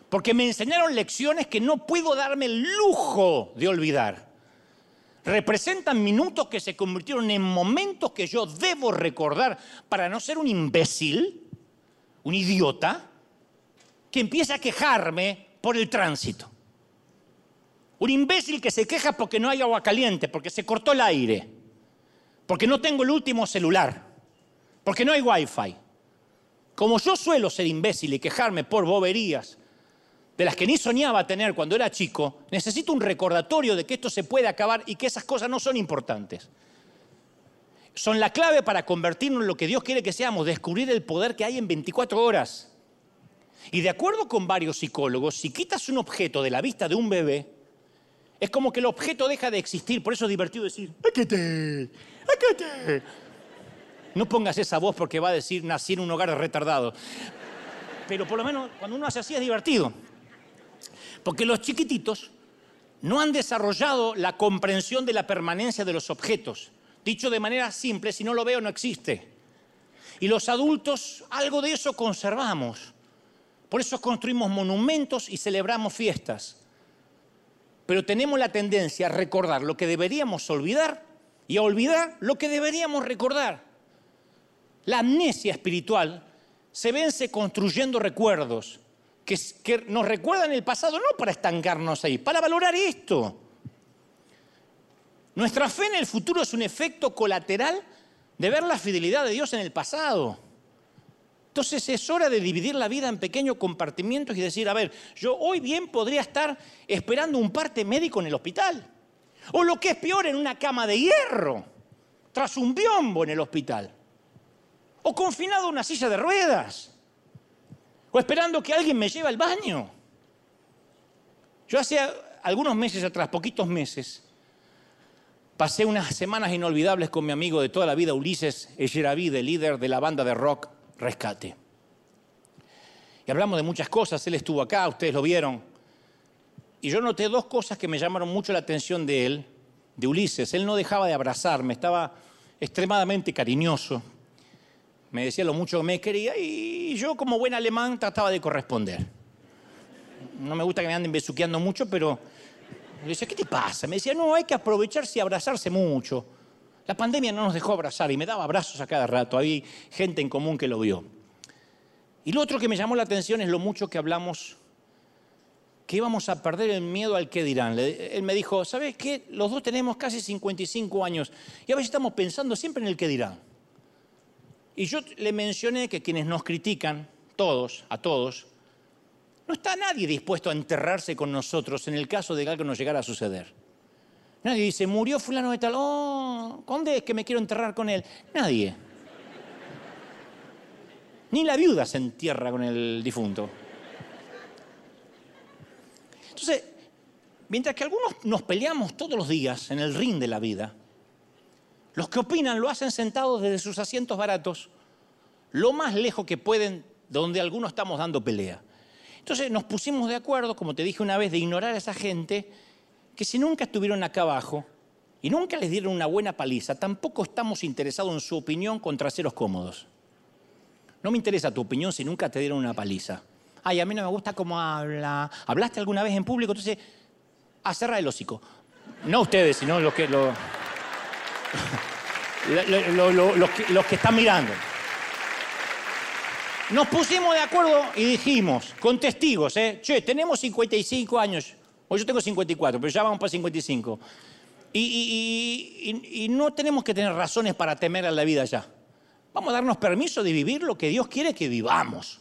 Porque me enseñaron lecciones que no puedo darme el lujo de olvidar. Representan minutos que se convirtieron en momentos que yo debo recordar para no ser un imbécil, un idiota, que empieza a quejarme por el tránsito. Un imbécil que se queja porque no hay agua caliente, porque se cortó el aire, porque no tengo el último celular, porque no hay wifi. Como yo suelo ser imbécil y quejarme por boberías de las que ni soñaba tener cuando era chico, necesito un recordatorio de que esto se puede acabar y que esas cosas no son importantes. Son la clave para convertirnos en lo que Dios quiere que seamos, descubrir el poder que hay en 24 horas. Y de acuerdo con varios psicólogos, si quitas un objeto de la vista de un bebé, es como que el objeto deja de existir, por eso es divertido decir, ¡Aquete! ¡Aquete! No pongas esa voz porque va a decir nací en un hogar retardado. Pero por lo menos cuando uno hace así es divertido. Porque los chiquititos no han desarrollado la comprensión de la permanencia de los objetos. Dicho de manera simple, si no lo veo no existe. Y los adultos algo de eso conservamos. Por eso construimos monumentos y celebramos fiestas pero tenemos la tendencia a recordar lo que deberíamos olvidar y a olvidar lo que deberíamos recordar. La amnesia espiritual se vence construyendo recuerdos que, nos recuerdan el pasado no para estancarnos ahí, para valorar esto. Nuestra fe en el futuro es un efecto colateral de ver la fidelidad de Dios en el pasado. Entonces es hora de dividir la vida en pequeños compartimientos y decir, a ver, yo hoy bien podría estar esperando un parte médico en el hospital. O lo que es peor, en una cama de hierro, tras un biombo en el hospital. O confinado a una silla de ruedas. O esperando que alguien me lleve al baño. Yo hace algunos meses atrás, poquitos meses, pasé unas semanas inolvidables con mi amigo de toda la vida, Ulises Echeravide, líder de la banda de rock rescate. Y hablamos de muchas cosas, él estuvo acá, ustedes lo vieron. Y yo noté dos cosas que me llamaron mucho la atención de él, de Ulises. Él no dejaba de abrazarme, estaba extremadamente cariñoso. Me decía lo mucho que me quería y yo como buen alemán trataba de corresponder. No me gusta que me anden besuqueando mucho, pero le decía, ¿qué te pasa? Me decía, no, hay que aprovecharse y abrazarse mucho. La pandemia no nos dejó abrazar y me daba abrazos a cada rato. Había gente en común que lo vio. Y lo otro que me llamó la atención es lo mucho que hablamos que íbamos a perder el miedo al que dirán. Él me dijo, ¿sabes qué? Los dos tenemos casi 55 años y a veces estamos pensando siempre en el que dirán. Y yo le mencioné que quienes nos critican, todos, a todos, no está nadie dispuesto a enterrarse con nosotros en el caso de que algo nos llegara a suceder. Nadie dice, murió fulano de tal, oh, ¿dónde es que me quiero enterrar con él? Nadie. Ni la viuda se entierra con el difunto. Entonces, mientras que algunos nos peleamos todos los días en el ring de la vida, los que opinan lo hacen sentados desde sus asientos baratos, lo más lejos que pueden, donde algunos estamos dando pelea. Entonces nos pusimos de acuerdo, como te dije una vez, de ignorar a esa gente que si nunca estuvieron acá abajo y nunca les dieron una buena paliza, tampoco estamos interesados en su opinión con traseros cómodos. No me interesa tu opinión si nunca te dieron una paliza. Ay, a mí no me gusta cómo habla. ¿Hablaste alguna vez en público? Entonces, a cerrar el hocico. No ustedes, sino *laughs* los que, los que están mirando. nos pusimos de acuerdo y dijimos, con testigos, ¿eh? che, tenemos 55 años, o yo tengo 54, pero ya vamos para 55. Y, y, no tenemos que tener razones para temer a la vida ya. Vamos a darnos permiso de vivir lo que Dios quiere que vivamos.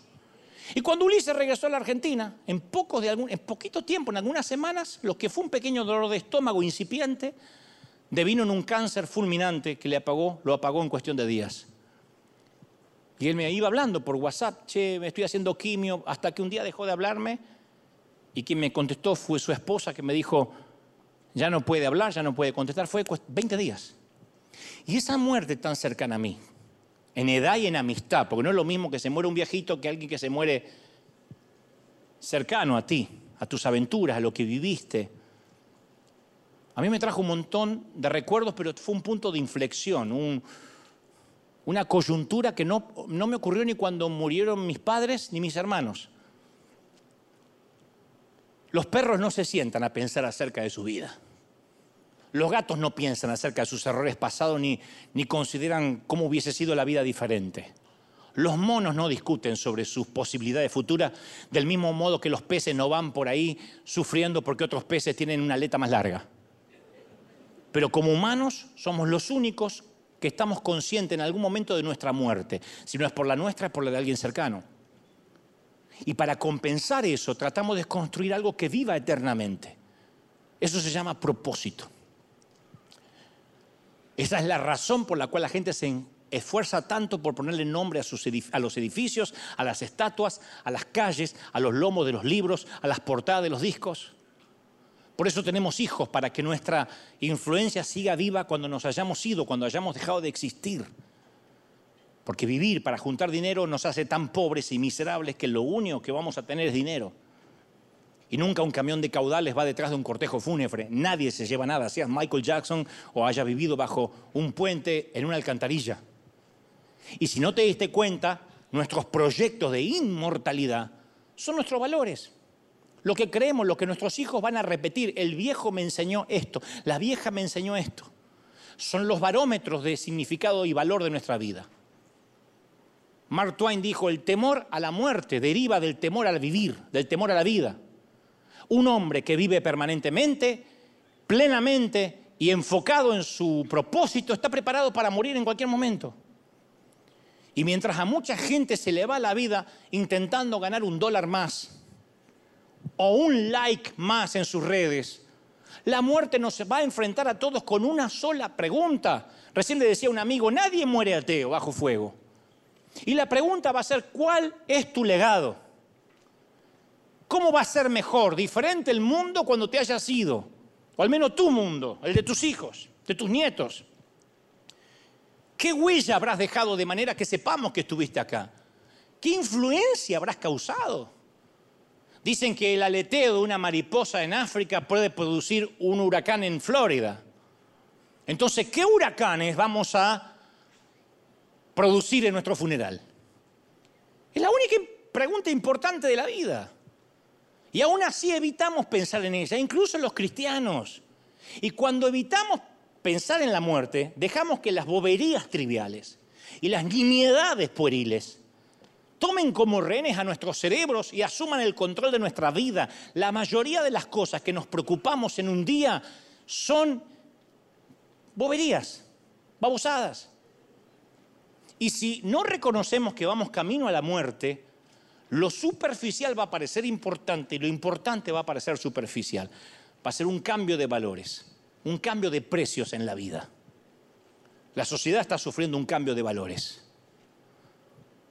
Y cuando Ulises regresó a la Argentina, en, pocos de algún, en poquito tiempo, en algunas semanas, lo que fue un pequeño dolor de estómago incipiente, devino en un cáncer fulminante que le apagó, lo apagó en cuestión de días. Y él me iba hablando por WhatsApp, che, me estoy haciendo quimio, hasta que un día dejó de hablarme y quien me contestó fue su esposa que me dijo, ya no puede hablar, ya no puede contestar, fue 20 días. Y esa muerte tan cercana a mí, en edad y en amistad, porque no es lo mismo que se muere un viejito que alguien que se muere cercano a ti, a tus aventuras, a lo que viviste. A mí me trajo un montón de recuerdos, pero fue un punto de inflexión, una coyuntura que no, no me ocurrió ni cuando murieron mis padres ni mis hermanos. Los perros no se sientan a pensar acerca de su vida. Los gatos no piensan acerca de sus errores pasados ni, ni consideran cómo hubiese sido la vida diferente. Los monos no discuten sobre sus posibilidades futuras del mismo modo que los peces no van por ahí sufriendo porque otros peces tienen una aleta más larga. Pero como humanos somos los únicos que estamos conscientes en algún momento de nuestra muerte. Si no es por la nuestra, es por la de alguien cercano. Y para compensar eso, tratamos de construir algo que viva eternamente. Eso se llama propósito. Esa es la razón por la cual la gente se esfuerza tanto por ponerle nombre a, los edificios, a las estatuas, a las calles, a los lomos de los libros, a las portadas de los discos. Por eso tenemos hijos, para que nuestra influencia siga viva cuando nos hayamos ido, cuando hayamos dejado de existir. Porque vivir para juntar dinero nos hace tan pobres y miserables que lo único que vamos a tener es dinero. Y nunca un camión de caudales va detrás de un cortejo fúnebre. Nadie se lleva nada, seas Michael Jackson o haya vivido bajo un puente en una alcantarilla. Y si no te diste cuenta, nuestros proyectos de inmortalidad son nuestros valores. Lo que creemos, lo que nuestros hijos van a repetir. El viejo me enseñó esto, la vieja me enseñó esto. Son los barómetros de significado y valor de nuestra vida. Mark Twain dijo, el temor a la muerte deriva del temor al vivir, del temor a la vida. Un hombre que vive permanentemente, plenamente y enfocado en su propósito está preparado para morir en cualquier momento. Y mientras a mucha gente se le va la vida intentando ganar un dólar más o un like más en sus redes, la muerte nos va a enfrentar a todos con una sola pregunta. Recién le decía a un amigo, nadie muere ateo bajo fuego. Y la pregunta va a ser, ¿cuál es tu legado? ¿Cómo va a ser mejor, diferente el mundo cuando te hayas ido? O al menos tu mundo, el de tus hijos, de tus nietos. ¿Qué huella habrás dejado de manera que sepamos que estuviste acá? ¿Qué influencia habrás causado? Dicen que el aleteo de una mariposa en África puede producir un huracán en Florida. Entonces, ¿qué huracanes vamos a producir en nuestro funeral? Es la única pregunta importante de la vida. Y aún así evitamos pensar en ella, incluso los cristianos. Y cuando evitamos pensar en la muerte, dejamos que las boberías triviales y las nimiedades pueriles tomen como rehenes a nuestros cerebros y asuman el control de nuestra vida. La mayoría de las cosas que nos preocupamos en un día son boberías, babosadas. Y si no reconocemos que vamos camino a la muerte, lo superficial va a parecer importante y lo importante va a parecer superficial. Va a ser un cambio de valores, un cambio de precios en la vida. La sociedad está sufriendo un cambio de valores.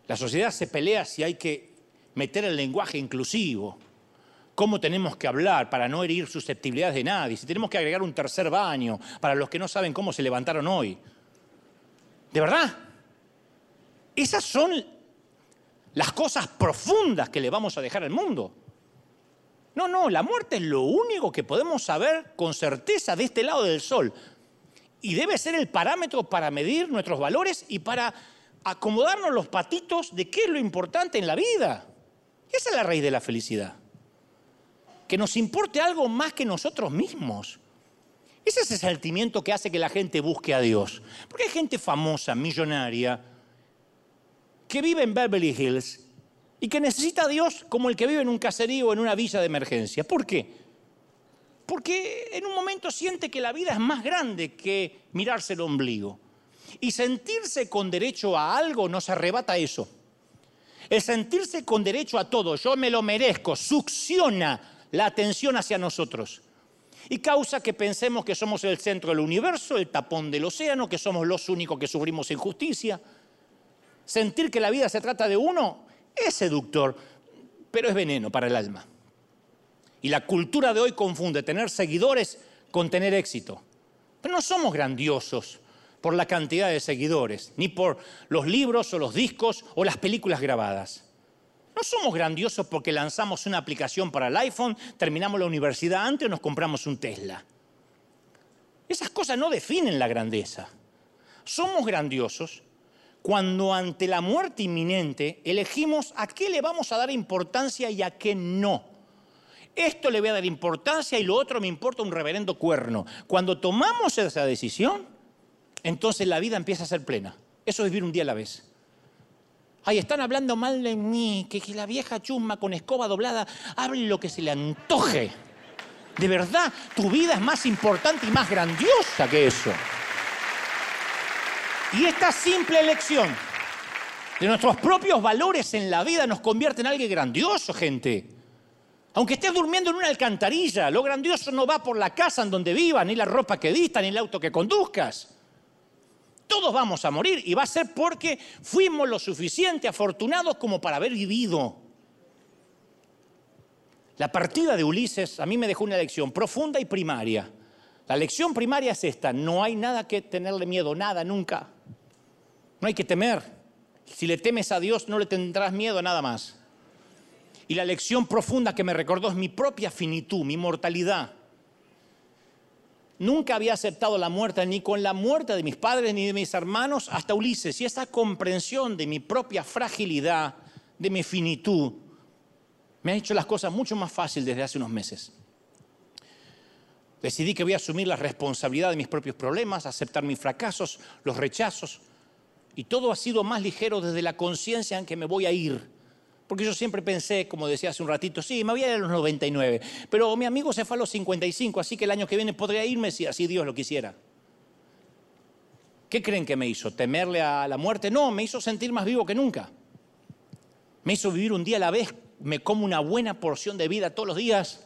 La sociedad se pelea si hay que meter el lenguaje inclusivo, cómo tenemos que hablar para no herir susceptibilidades de nadie, si tenemos que agregar un tercer baño para los que no saben cómo se levantaron hoy. ¿De verdad? Esas son las cosas profundas que le vamos a dejar al mundo. No, no, la muerte es lo único que podemos saber con certeza de este lado del sol. Y debe ser el parámetro para medir nuestros valores y para acomodarnos los patitos de qué es lo importante en la vida. Esa es la raíz de la felicidad. Que nos importe algo más que nosotros mismos. Ese es el sentimiento que hace que la gente busque a Dios. Porque hay gente famosa, millonaria, que vive en Beverly Hills y que necesita a Dios como el que vive en un caserío o en una villa de emergencia. ¿Por qué? Porque en un momento siente que la vida es más grande que mirarse el ombligo. Y sentirse con derecho a algo nos arrebata eso. El sentirse con derecho a todo, yo me lo merezco, succiona la atención hacia nosotros. Y causa que pensemos que somos el centro del universo, el tapón del océano, que somos los únicos que sufrimos injusticia. Sentir que la vida se trata de uno es seductor, pero es veneno para el alma. Y la cultura de hoy confunde tener seguidores con tener éxito. Pero no somos grandiosos por la cantidad de seguidores, ni por los libros o los discos o las películas grabadas. No somos grandiosos porque lanzamos una aplicación para el iPhone, terminamos la universidad antes o nos compramos un Tesla. Esas cosas no definen la grandeza. Somos grandiosos cuando ante la muerte inminente elegimos a qué le vamos a dar importancia y a qué no. Esto le voy a dar importancia y lo otro me importa un reverendo cuerno. Cuando tomamos esa decisión, entonces la vida empieza a ser plena. Eso es vivir un día a la vez. Ay, están hablando mal de mí, que, la vieja chusma con escoba doblada hable lo que se le antoje. De verdad, tu vida es más importante y más grandiosa que eso. Y esta simple elección de nuestros propios valores en la vida nos convierte en alguien grandioso, gente. Aunque estés durmiendo en una alcantarilla, lo grandioso no va por la casa en donde vivas, ni la ropa que vistas, ni el auto que conduzcas. Todos vamos a morir y va a ser porque fuimos lo suficiente afortunados como para haber vivido. La partida de Ulises a mí me dejó una lección profunda y primaria. La lección primaria es esta, no hay nada que tenerle miedo, nada, nunca. No hay que temer. Si le temes a Dios, no le tendrás miedo a nada más. Y la lección profunda que me recordó es mi propia finitud, mi mortalidad. Nunca había aceptado la muerte, ni con la muerte de mis padres ni de mis hermanos, hasta Ulises. Y esa comprensión de mi propia fragilidad, de mi finitud, me ha hecho las cosas mucho más fáciles desde hace unos meses. Decidí que voy a asumir la responsabilidad de mis propios problemas, aceptar mis fracasos, los rechazos, y todo ha sido más ligero desde la conciencia en que me voy a ir. Porque yo siempre pensé, como decía hace un ratito, sí, me voy a ir a los 99, pero mi amigo se fue a los 55, así que el año que viene podría irme si así Dios lo quisiera. ¿Qué creen que me hizo? ¿Temerle a la muerte? No, me hizo sentir más vivo que nunca. Me hizo vivir un día a la vez, me como una buena porción de vida todos los días.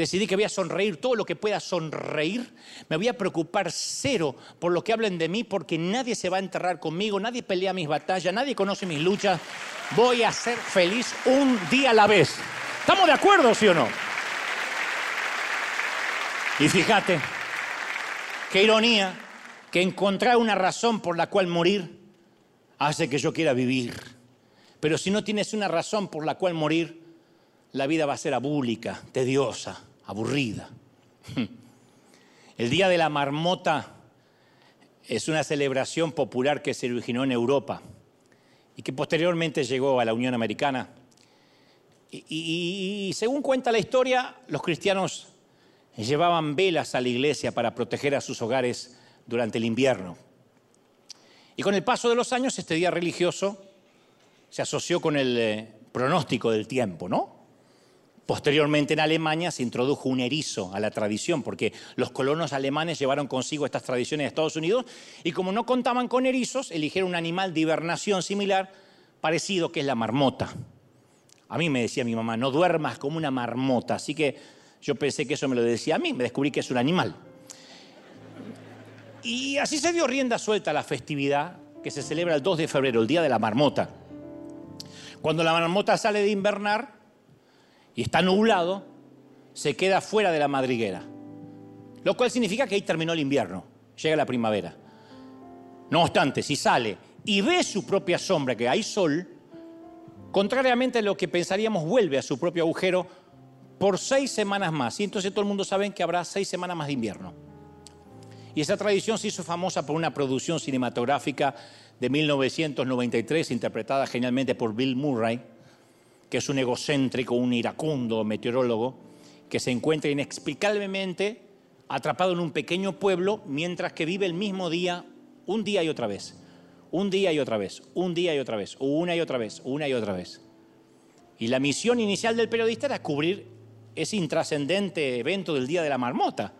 Decidí que voy a sonreír todo lo que pueda sonreír. Me voy a preocupar cero por lo que hablen de mí porque nadie se va a enterrar conmigo, nadie pelea mis batallas, nadie conoce mis luchas. Voy a ser feliz un día a la vez. ¿Estamos de acuerdo, sí o no? Y fíjate, qué ironía que encontrar una razón por la cual morir hace que yo quiera vivir. Pero si no tienes una razón por la cual morir, la vida va a ser abúlica, tediosa aburrida. El Día de la Marmota es una celebración popular que se originó en Europa y que posteriormente llegó a la Unión Americana. Y, según cuenta la historia, los cristianos llevaban velas a la iglesia para proteger a sus hogares durante el invierno. Y con el paso de los años, este día religioso se asoció con el eh, pronóstico del tiempo, ¿no? Posteriormente en Alemania se introdujo un erizo a la tradición, porque los colonos alemanes llevaron consigo estas tradiciones de Estados Unidos y como no contaban con erizos, eligieron un animal de hibernación similar, parecido, que es la marmota. A mí me decía mi mamá, no duermas como una marmota, así que yo pensé que eso me lo decía a mí, me descubrí que es un animal. Y así se dio rienda suelta a la festividad que se celebra el 2 de febrero, el Día de la Marmota. Cuando la marmota sale de invernar, y está nublado, se queda fuera de la madriguera. Lo cual significa que ahí terminó el invierno, llega la primavera. No obstante, si sale y ve su propia sombra, que hay sol, contrariamente a lo que pensaríamos, vuelve a su propio agujero por seis semanas más. Y entonces todo el mundo sabe que habrá seis semanas más de invierno. Y esa tradición se hizo famosa por una producción cinematográfica de 1993, interpretada genialmente por Bill Murray, que es un egocéntrico, un iracundo meteorólogo, que se encuentra inexplicablemente atrapado en un pequeño pueblo mientras que vive el mismo día, un día y otra vez. un día y otra vez, un día y otra vez, una y otra vez, una y otra vez. Y la misión inicial del periodista era cubrir ese intrascendente evento del Día de la Marmota.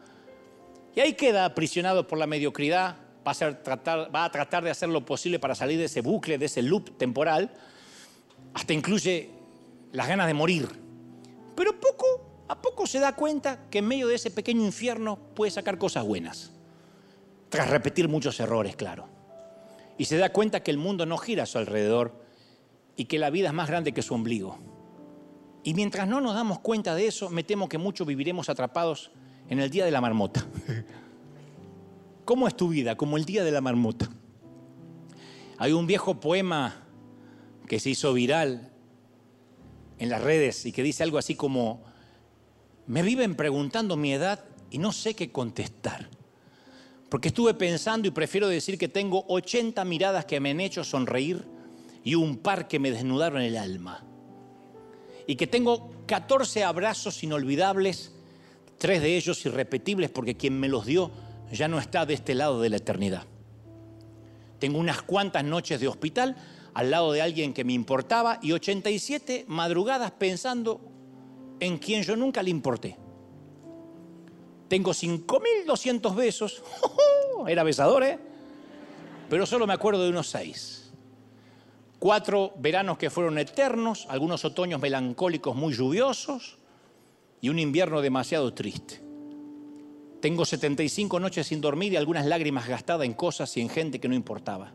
Y ahí queda aprisionado por la mediocridad, va a, tratar, va a tratar de hacer lo posible para salir de ese bucle, de ese loop temporal, hasta incluye las ganas de morir. Pero poco a poco se da cuenta que en medio de ese pequeño infierno puede sacar cosas buenas, tras repetir muchos errores, claro. Y se da cuenta que el mundo no gira a su alrededor y que la vida es más grande que su ombligo. Y mientras no nos damos cuenta de eso, me temo que muchos viviremos atrapados en el día de la marmota. *laughs* ¿Cómo es tu vida? Como el día de la marmota. Hay un viejo poema que se hizo viral en las redes y que dice algo así como, me viven preguntando mi edad y no sé qué contestar. Porque estuve pensando y prefiero decir que tengo 80 miradas que me han hecho sonreír y un par que me desnudaron el alma. Y que tengo 14 abrazos inolvidables, tres de ellos irrepetibles porque quien me los dio ya no está de este lado de la eternidad. Tengo unas cuantas noches de hospital al lado de alguien que me importaba y 87 madrugadas pensando en quien yo nunca le importé. Tengo 5.200 besos, *laughs* era besador, ¿eh? Pero solo me acuerdo de unos seis. Cuatro veranos que fueron eternos, algunos otoños melancólicos muy lluviosos y un invierno demasiado triste. Tengo 75 noches sin dormir y algunas lágrimas gastadas en cosas y en gente que no importaba.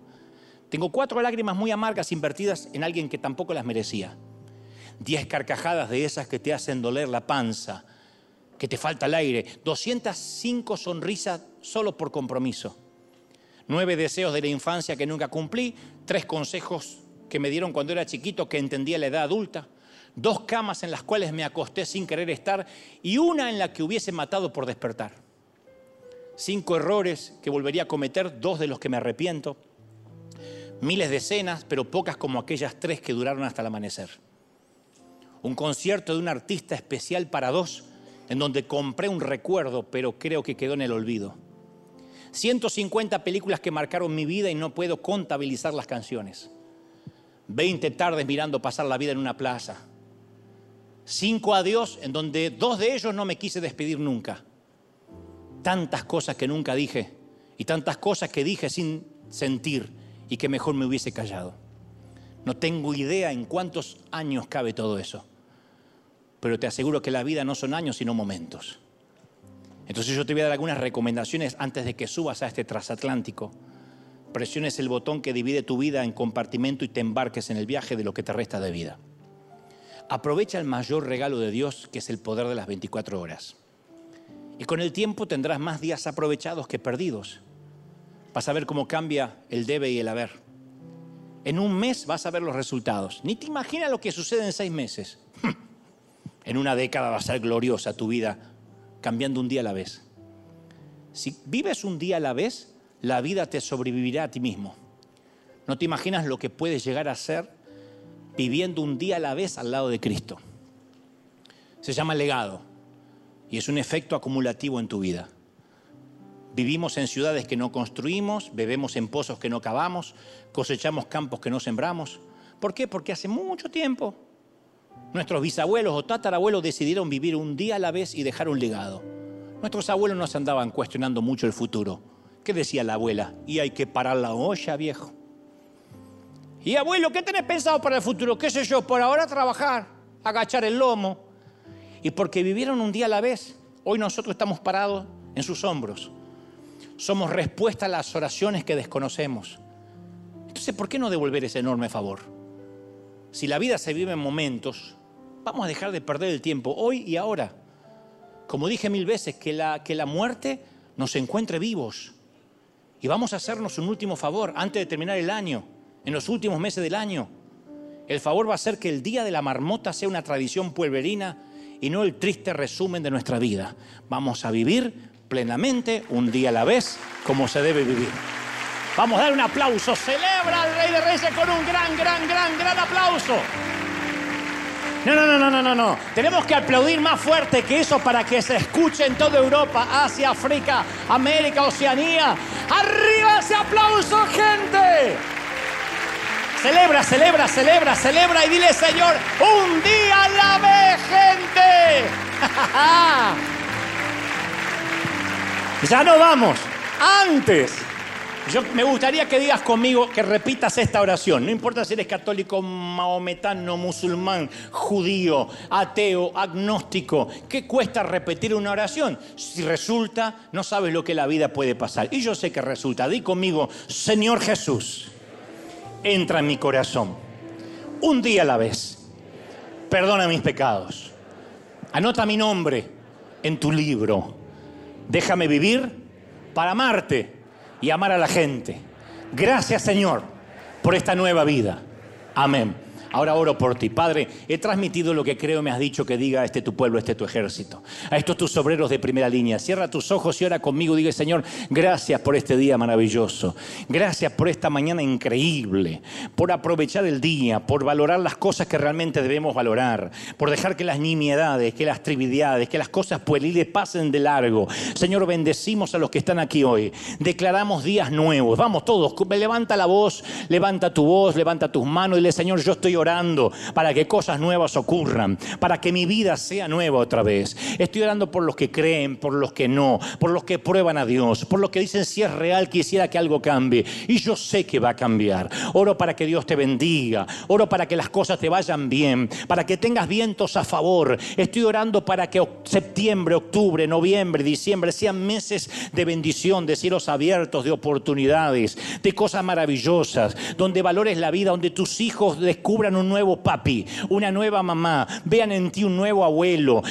Tengo cuatro lágrimas muy amargas invertidas en alguien que tampoco las merecía. Diez carcajadas de esas que te hacen doler la panza, que te falta el aire. 205 sonrisas solo por compromiso. Nueve deseos de la infancia que nunca cumplí. Tres consejos que me dieron cuando era chiquito que entendía la edad adulta. Dos camas en las cuales me acosté sin querer estar y una en la que hubiese matado por despertar. Cinco errores que volvería a cometer, dos de los que me arrepiento miles de escenas, pero pocas como aquellas tres que duraron hasta el amanecer. Un concierto de un artista especial para dos, en donde compré un recuerdo, pero creo que quedó en el olvido. 150 películas que marcaron mi vida y no puedo contabilizar las canciones. 20 tardes mirando pasar la vida en una plaza. Cinco adiós en donde dos de ellos no me quise despedir nunca. Tantas cosas que nunca dije y tantas cosas que dije sin sentir y que mejor me hubiese callado. No tengo idea en cuántos años cabe todo eso, pero te aseguro que la vida no son años sino momentos. Entonces yo te voy a dar algunas recomendaciones antes de que subas a este transatlántico. Presiones el botón que divide tu vida en compartimento y te embarques en el viaje de lo que te resta de vida. Aprovecha el mayor regalo de Dios, que es el poder de las 24 horas. Y con el tiempo tendrás más días aprovechados que perdidos vas a ver cómo cambia el debe y el haber. En un mes vas a ver los resultados. Ni te imaginas lo que sucede en seis meses. *laughs* En una década va a ser gloriosa tu vida, cambiando un día a la vez. Si vives un día a la vez, la vida te sobrevivirá a ti mismo. No te imaginas lo que puedes llegar a ser viviendo un día a la vez al lado de Cristo. Se llama legado y es un efecto acumulativo en tu vida. Vivimos en ciudades que no construimos, bebemos en pozos que no cavamos, cosechamos campos que no sembramos. ¿Por qué? Porque hace mucho tiempo nuestros bisabuelos o tatarabuelos decidieron vivir un día a la vez y dejar un legado. Nuestros abuelos no se andaban cuestionando mucho el futuro. ¿Qué decía la abuela? Y hay que parar la olla, viejo. Y abuelo, ¿qué tenés pensado para el futuro? ¿Qué sé yo? Por ahora trabajar, agachar el lomo. Y porque vivieron un día a la vez, hoy nosotros estamos parados en sus hombros somos respuesta a las oraciones que desconocemos. Entonces, ¿por qué no devolver ese enorme favor? Si la vida se vive en momentos, vamos a dejar de perder el tiempo hoy y ahora. Como dije mil veces, que la, que la muerte nos encuentre vivos. Y vamos a hacernos un último favor antes de terminar el año, en los últimos meses del año. El favor va a ser que el día de la marmota sea una tradición pueblerina y no el triste resumen de nuestra vida. Vamos a vivir plenamente, un día a la vez, como se debe vivir. Vamos a dar un aplauso. Celebra al Rey de Reyes con un gran, gran, gran, gran aplauso. No, no, no, no, no, no, no. Tenemos que aplaudir más fuerte que eso para que se escuche en toda Europa, Asia, África, América, Oceanía. ¡Arriba ese aplauso, gente! celebra, celebra, celebra, celebra y dile, Señor, un día a la vez, gente. *laughs* ya no vamos. Antes yo me gustaría que digas conmigo, que repitas esta oración. No importa si eres católico, maometano, musulmán, judío, ateo, agnóstico. ¿Qué cuesta repetir una oración? Si resulta, no sabes lo que la vida puede pasar. Y yo sé que resulta. Di conmigo, Señor Jesús, entra en mi corazón. Un día a la vez. Perdona mis pecados. Anota mi nombre en tu libro. Déjame vivir para amarte y amar a la gente. Gracias Señor por esta nueva vida. Amén. Ahora oro por ti. Padre, he transmitido lo que creo me has dicho que diga este tu pueblo, este tu ejército. A estos tus obreros de primera línea. Cierra tus ojos y ora conmigo. Diga, Señor, gracias por este día maravilloso. Gracias por esta mañana increíble. Por aprovechar el día. Por valorar las cosas que realmente debemos valorar. Por dejar que las nimiedades, que las trivialidades, que las cosas pueriles pasen de largo. Señor, bendecimos a los que están aquí hoy. Declaramos días nuevos. Vamos todos. Levanta la voz, levanta tu voz, levanta tus manos y dile, Señor, yo estoy orando para que cosas nuevas ocurran, para que mi vida sea nueva otra vez. Estoy orando por los que creen, por los que no, por los que prueban a Dios, por los que dicen si es real quisiera que algo cambie. Y yo sé que va a cambiar. Oro para que Dios te bendiga. Oro para que las cosas te vayan bien, para que tengas vientos a favor. Estoy orando para que septiembre, octubre, noviembre, diciembre sean meses de bendición, de cielos abiertos, de oportunidades, de cosas maravillosas, donde valores la vida, donde tus hijos descubran un nuevo papi, una nueva mamá, vean en ti un nuevo abuelo.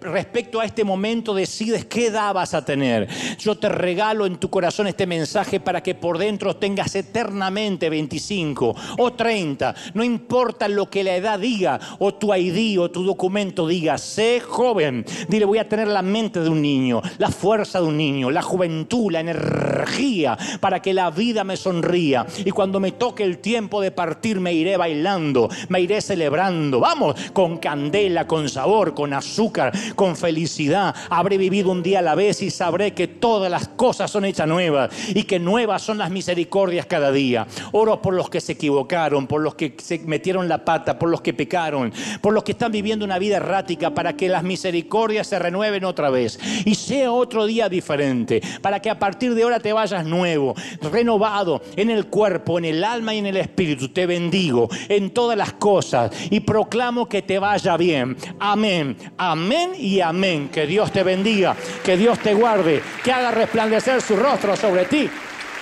respecto a este momento decides qué edad vas a tener. Yo te regalo en tu corazón este mensaje para que por dentro tengas eternamente 25 o 30. No importa lo que la edad diga o tu ID o tu documento diga, sé joven. Dile, voy a tener la mente de un niño, la fuerza de un niño, la juventud, la energía para que la vida me sonría. Y cuando me toque el tiempo de partir me iré bailando me iré celebrando. Vamos, con candela, con sabor, con azúcar, con felicidad. Habré vivido un día a la vez y sabré que todas las cosas son hechas nuevas y que nuevas son las misericordias cada día. Oro por los que se equivocaron, por los que se metieron la pata, por los que pecaron, por los que están viviendo una vida errática, para que las misericordias se renueven otra vez y sea otro día diferente, para que a partir de ahora te vayas nuevo, renovado en el cuerpo, en el alma y en el espíritu. Te bendigo en todas las cosas y proclamo que te vaya bien. Amén, amén y amén. Que Dios te bendiga, que Dios te guarde, que haga resplandecer su rostro sobre ti.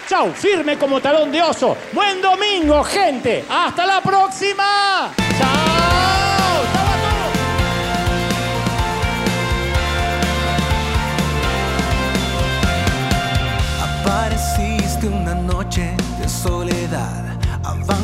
Chau, firme como talón de oso. Buen domingo, gente. Hasta la próxima. Chao.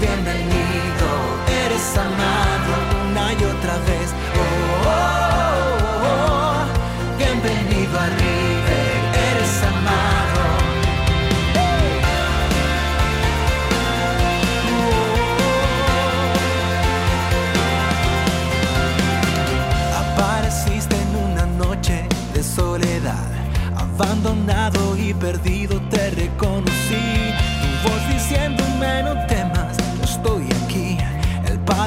bienvenido, eres amado una y otra vez. Oh, oh, oh, bienvenido a River, eres amado. Apareciste en una noche de soledad, abandonado y perdido te reconocí. Tu voz diciéndome no. El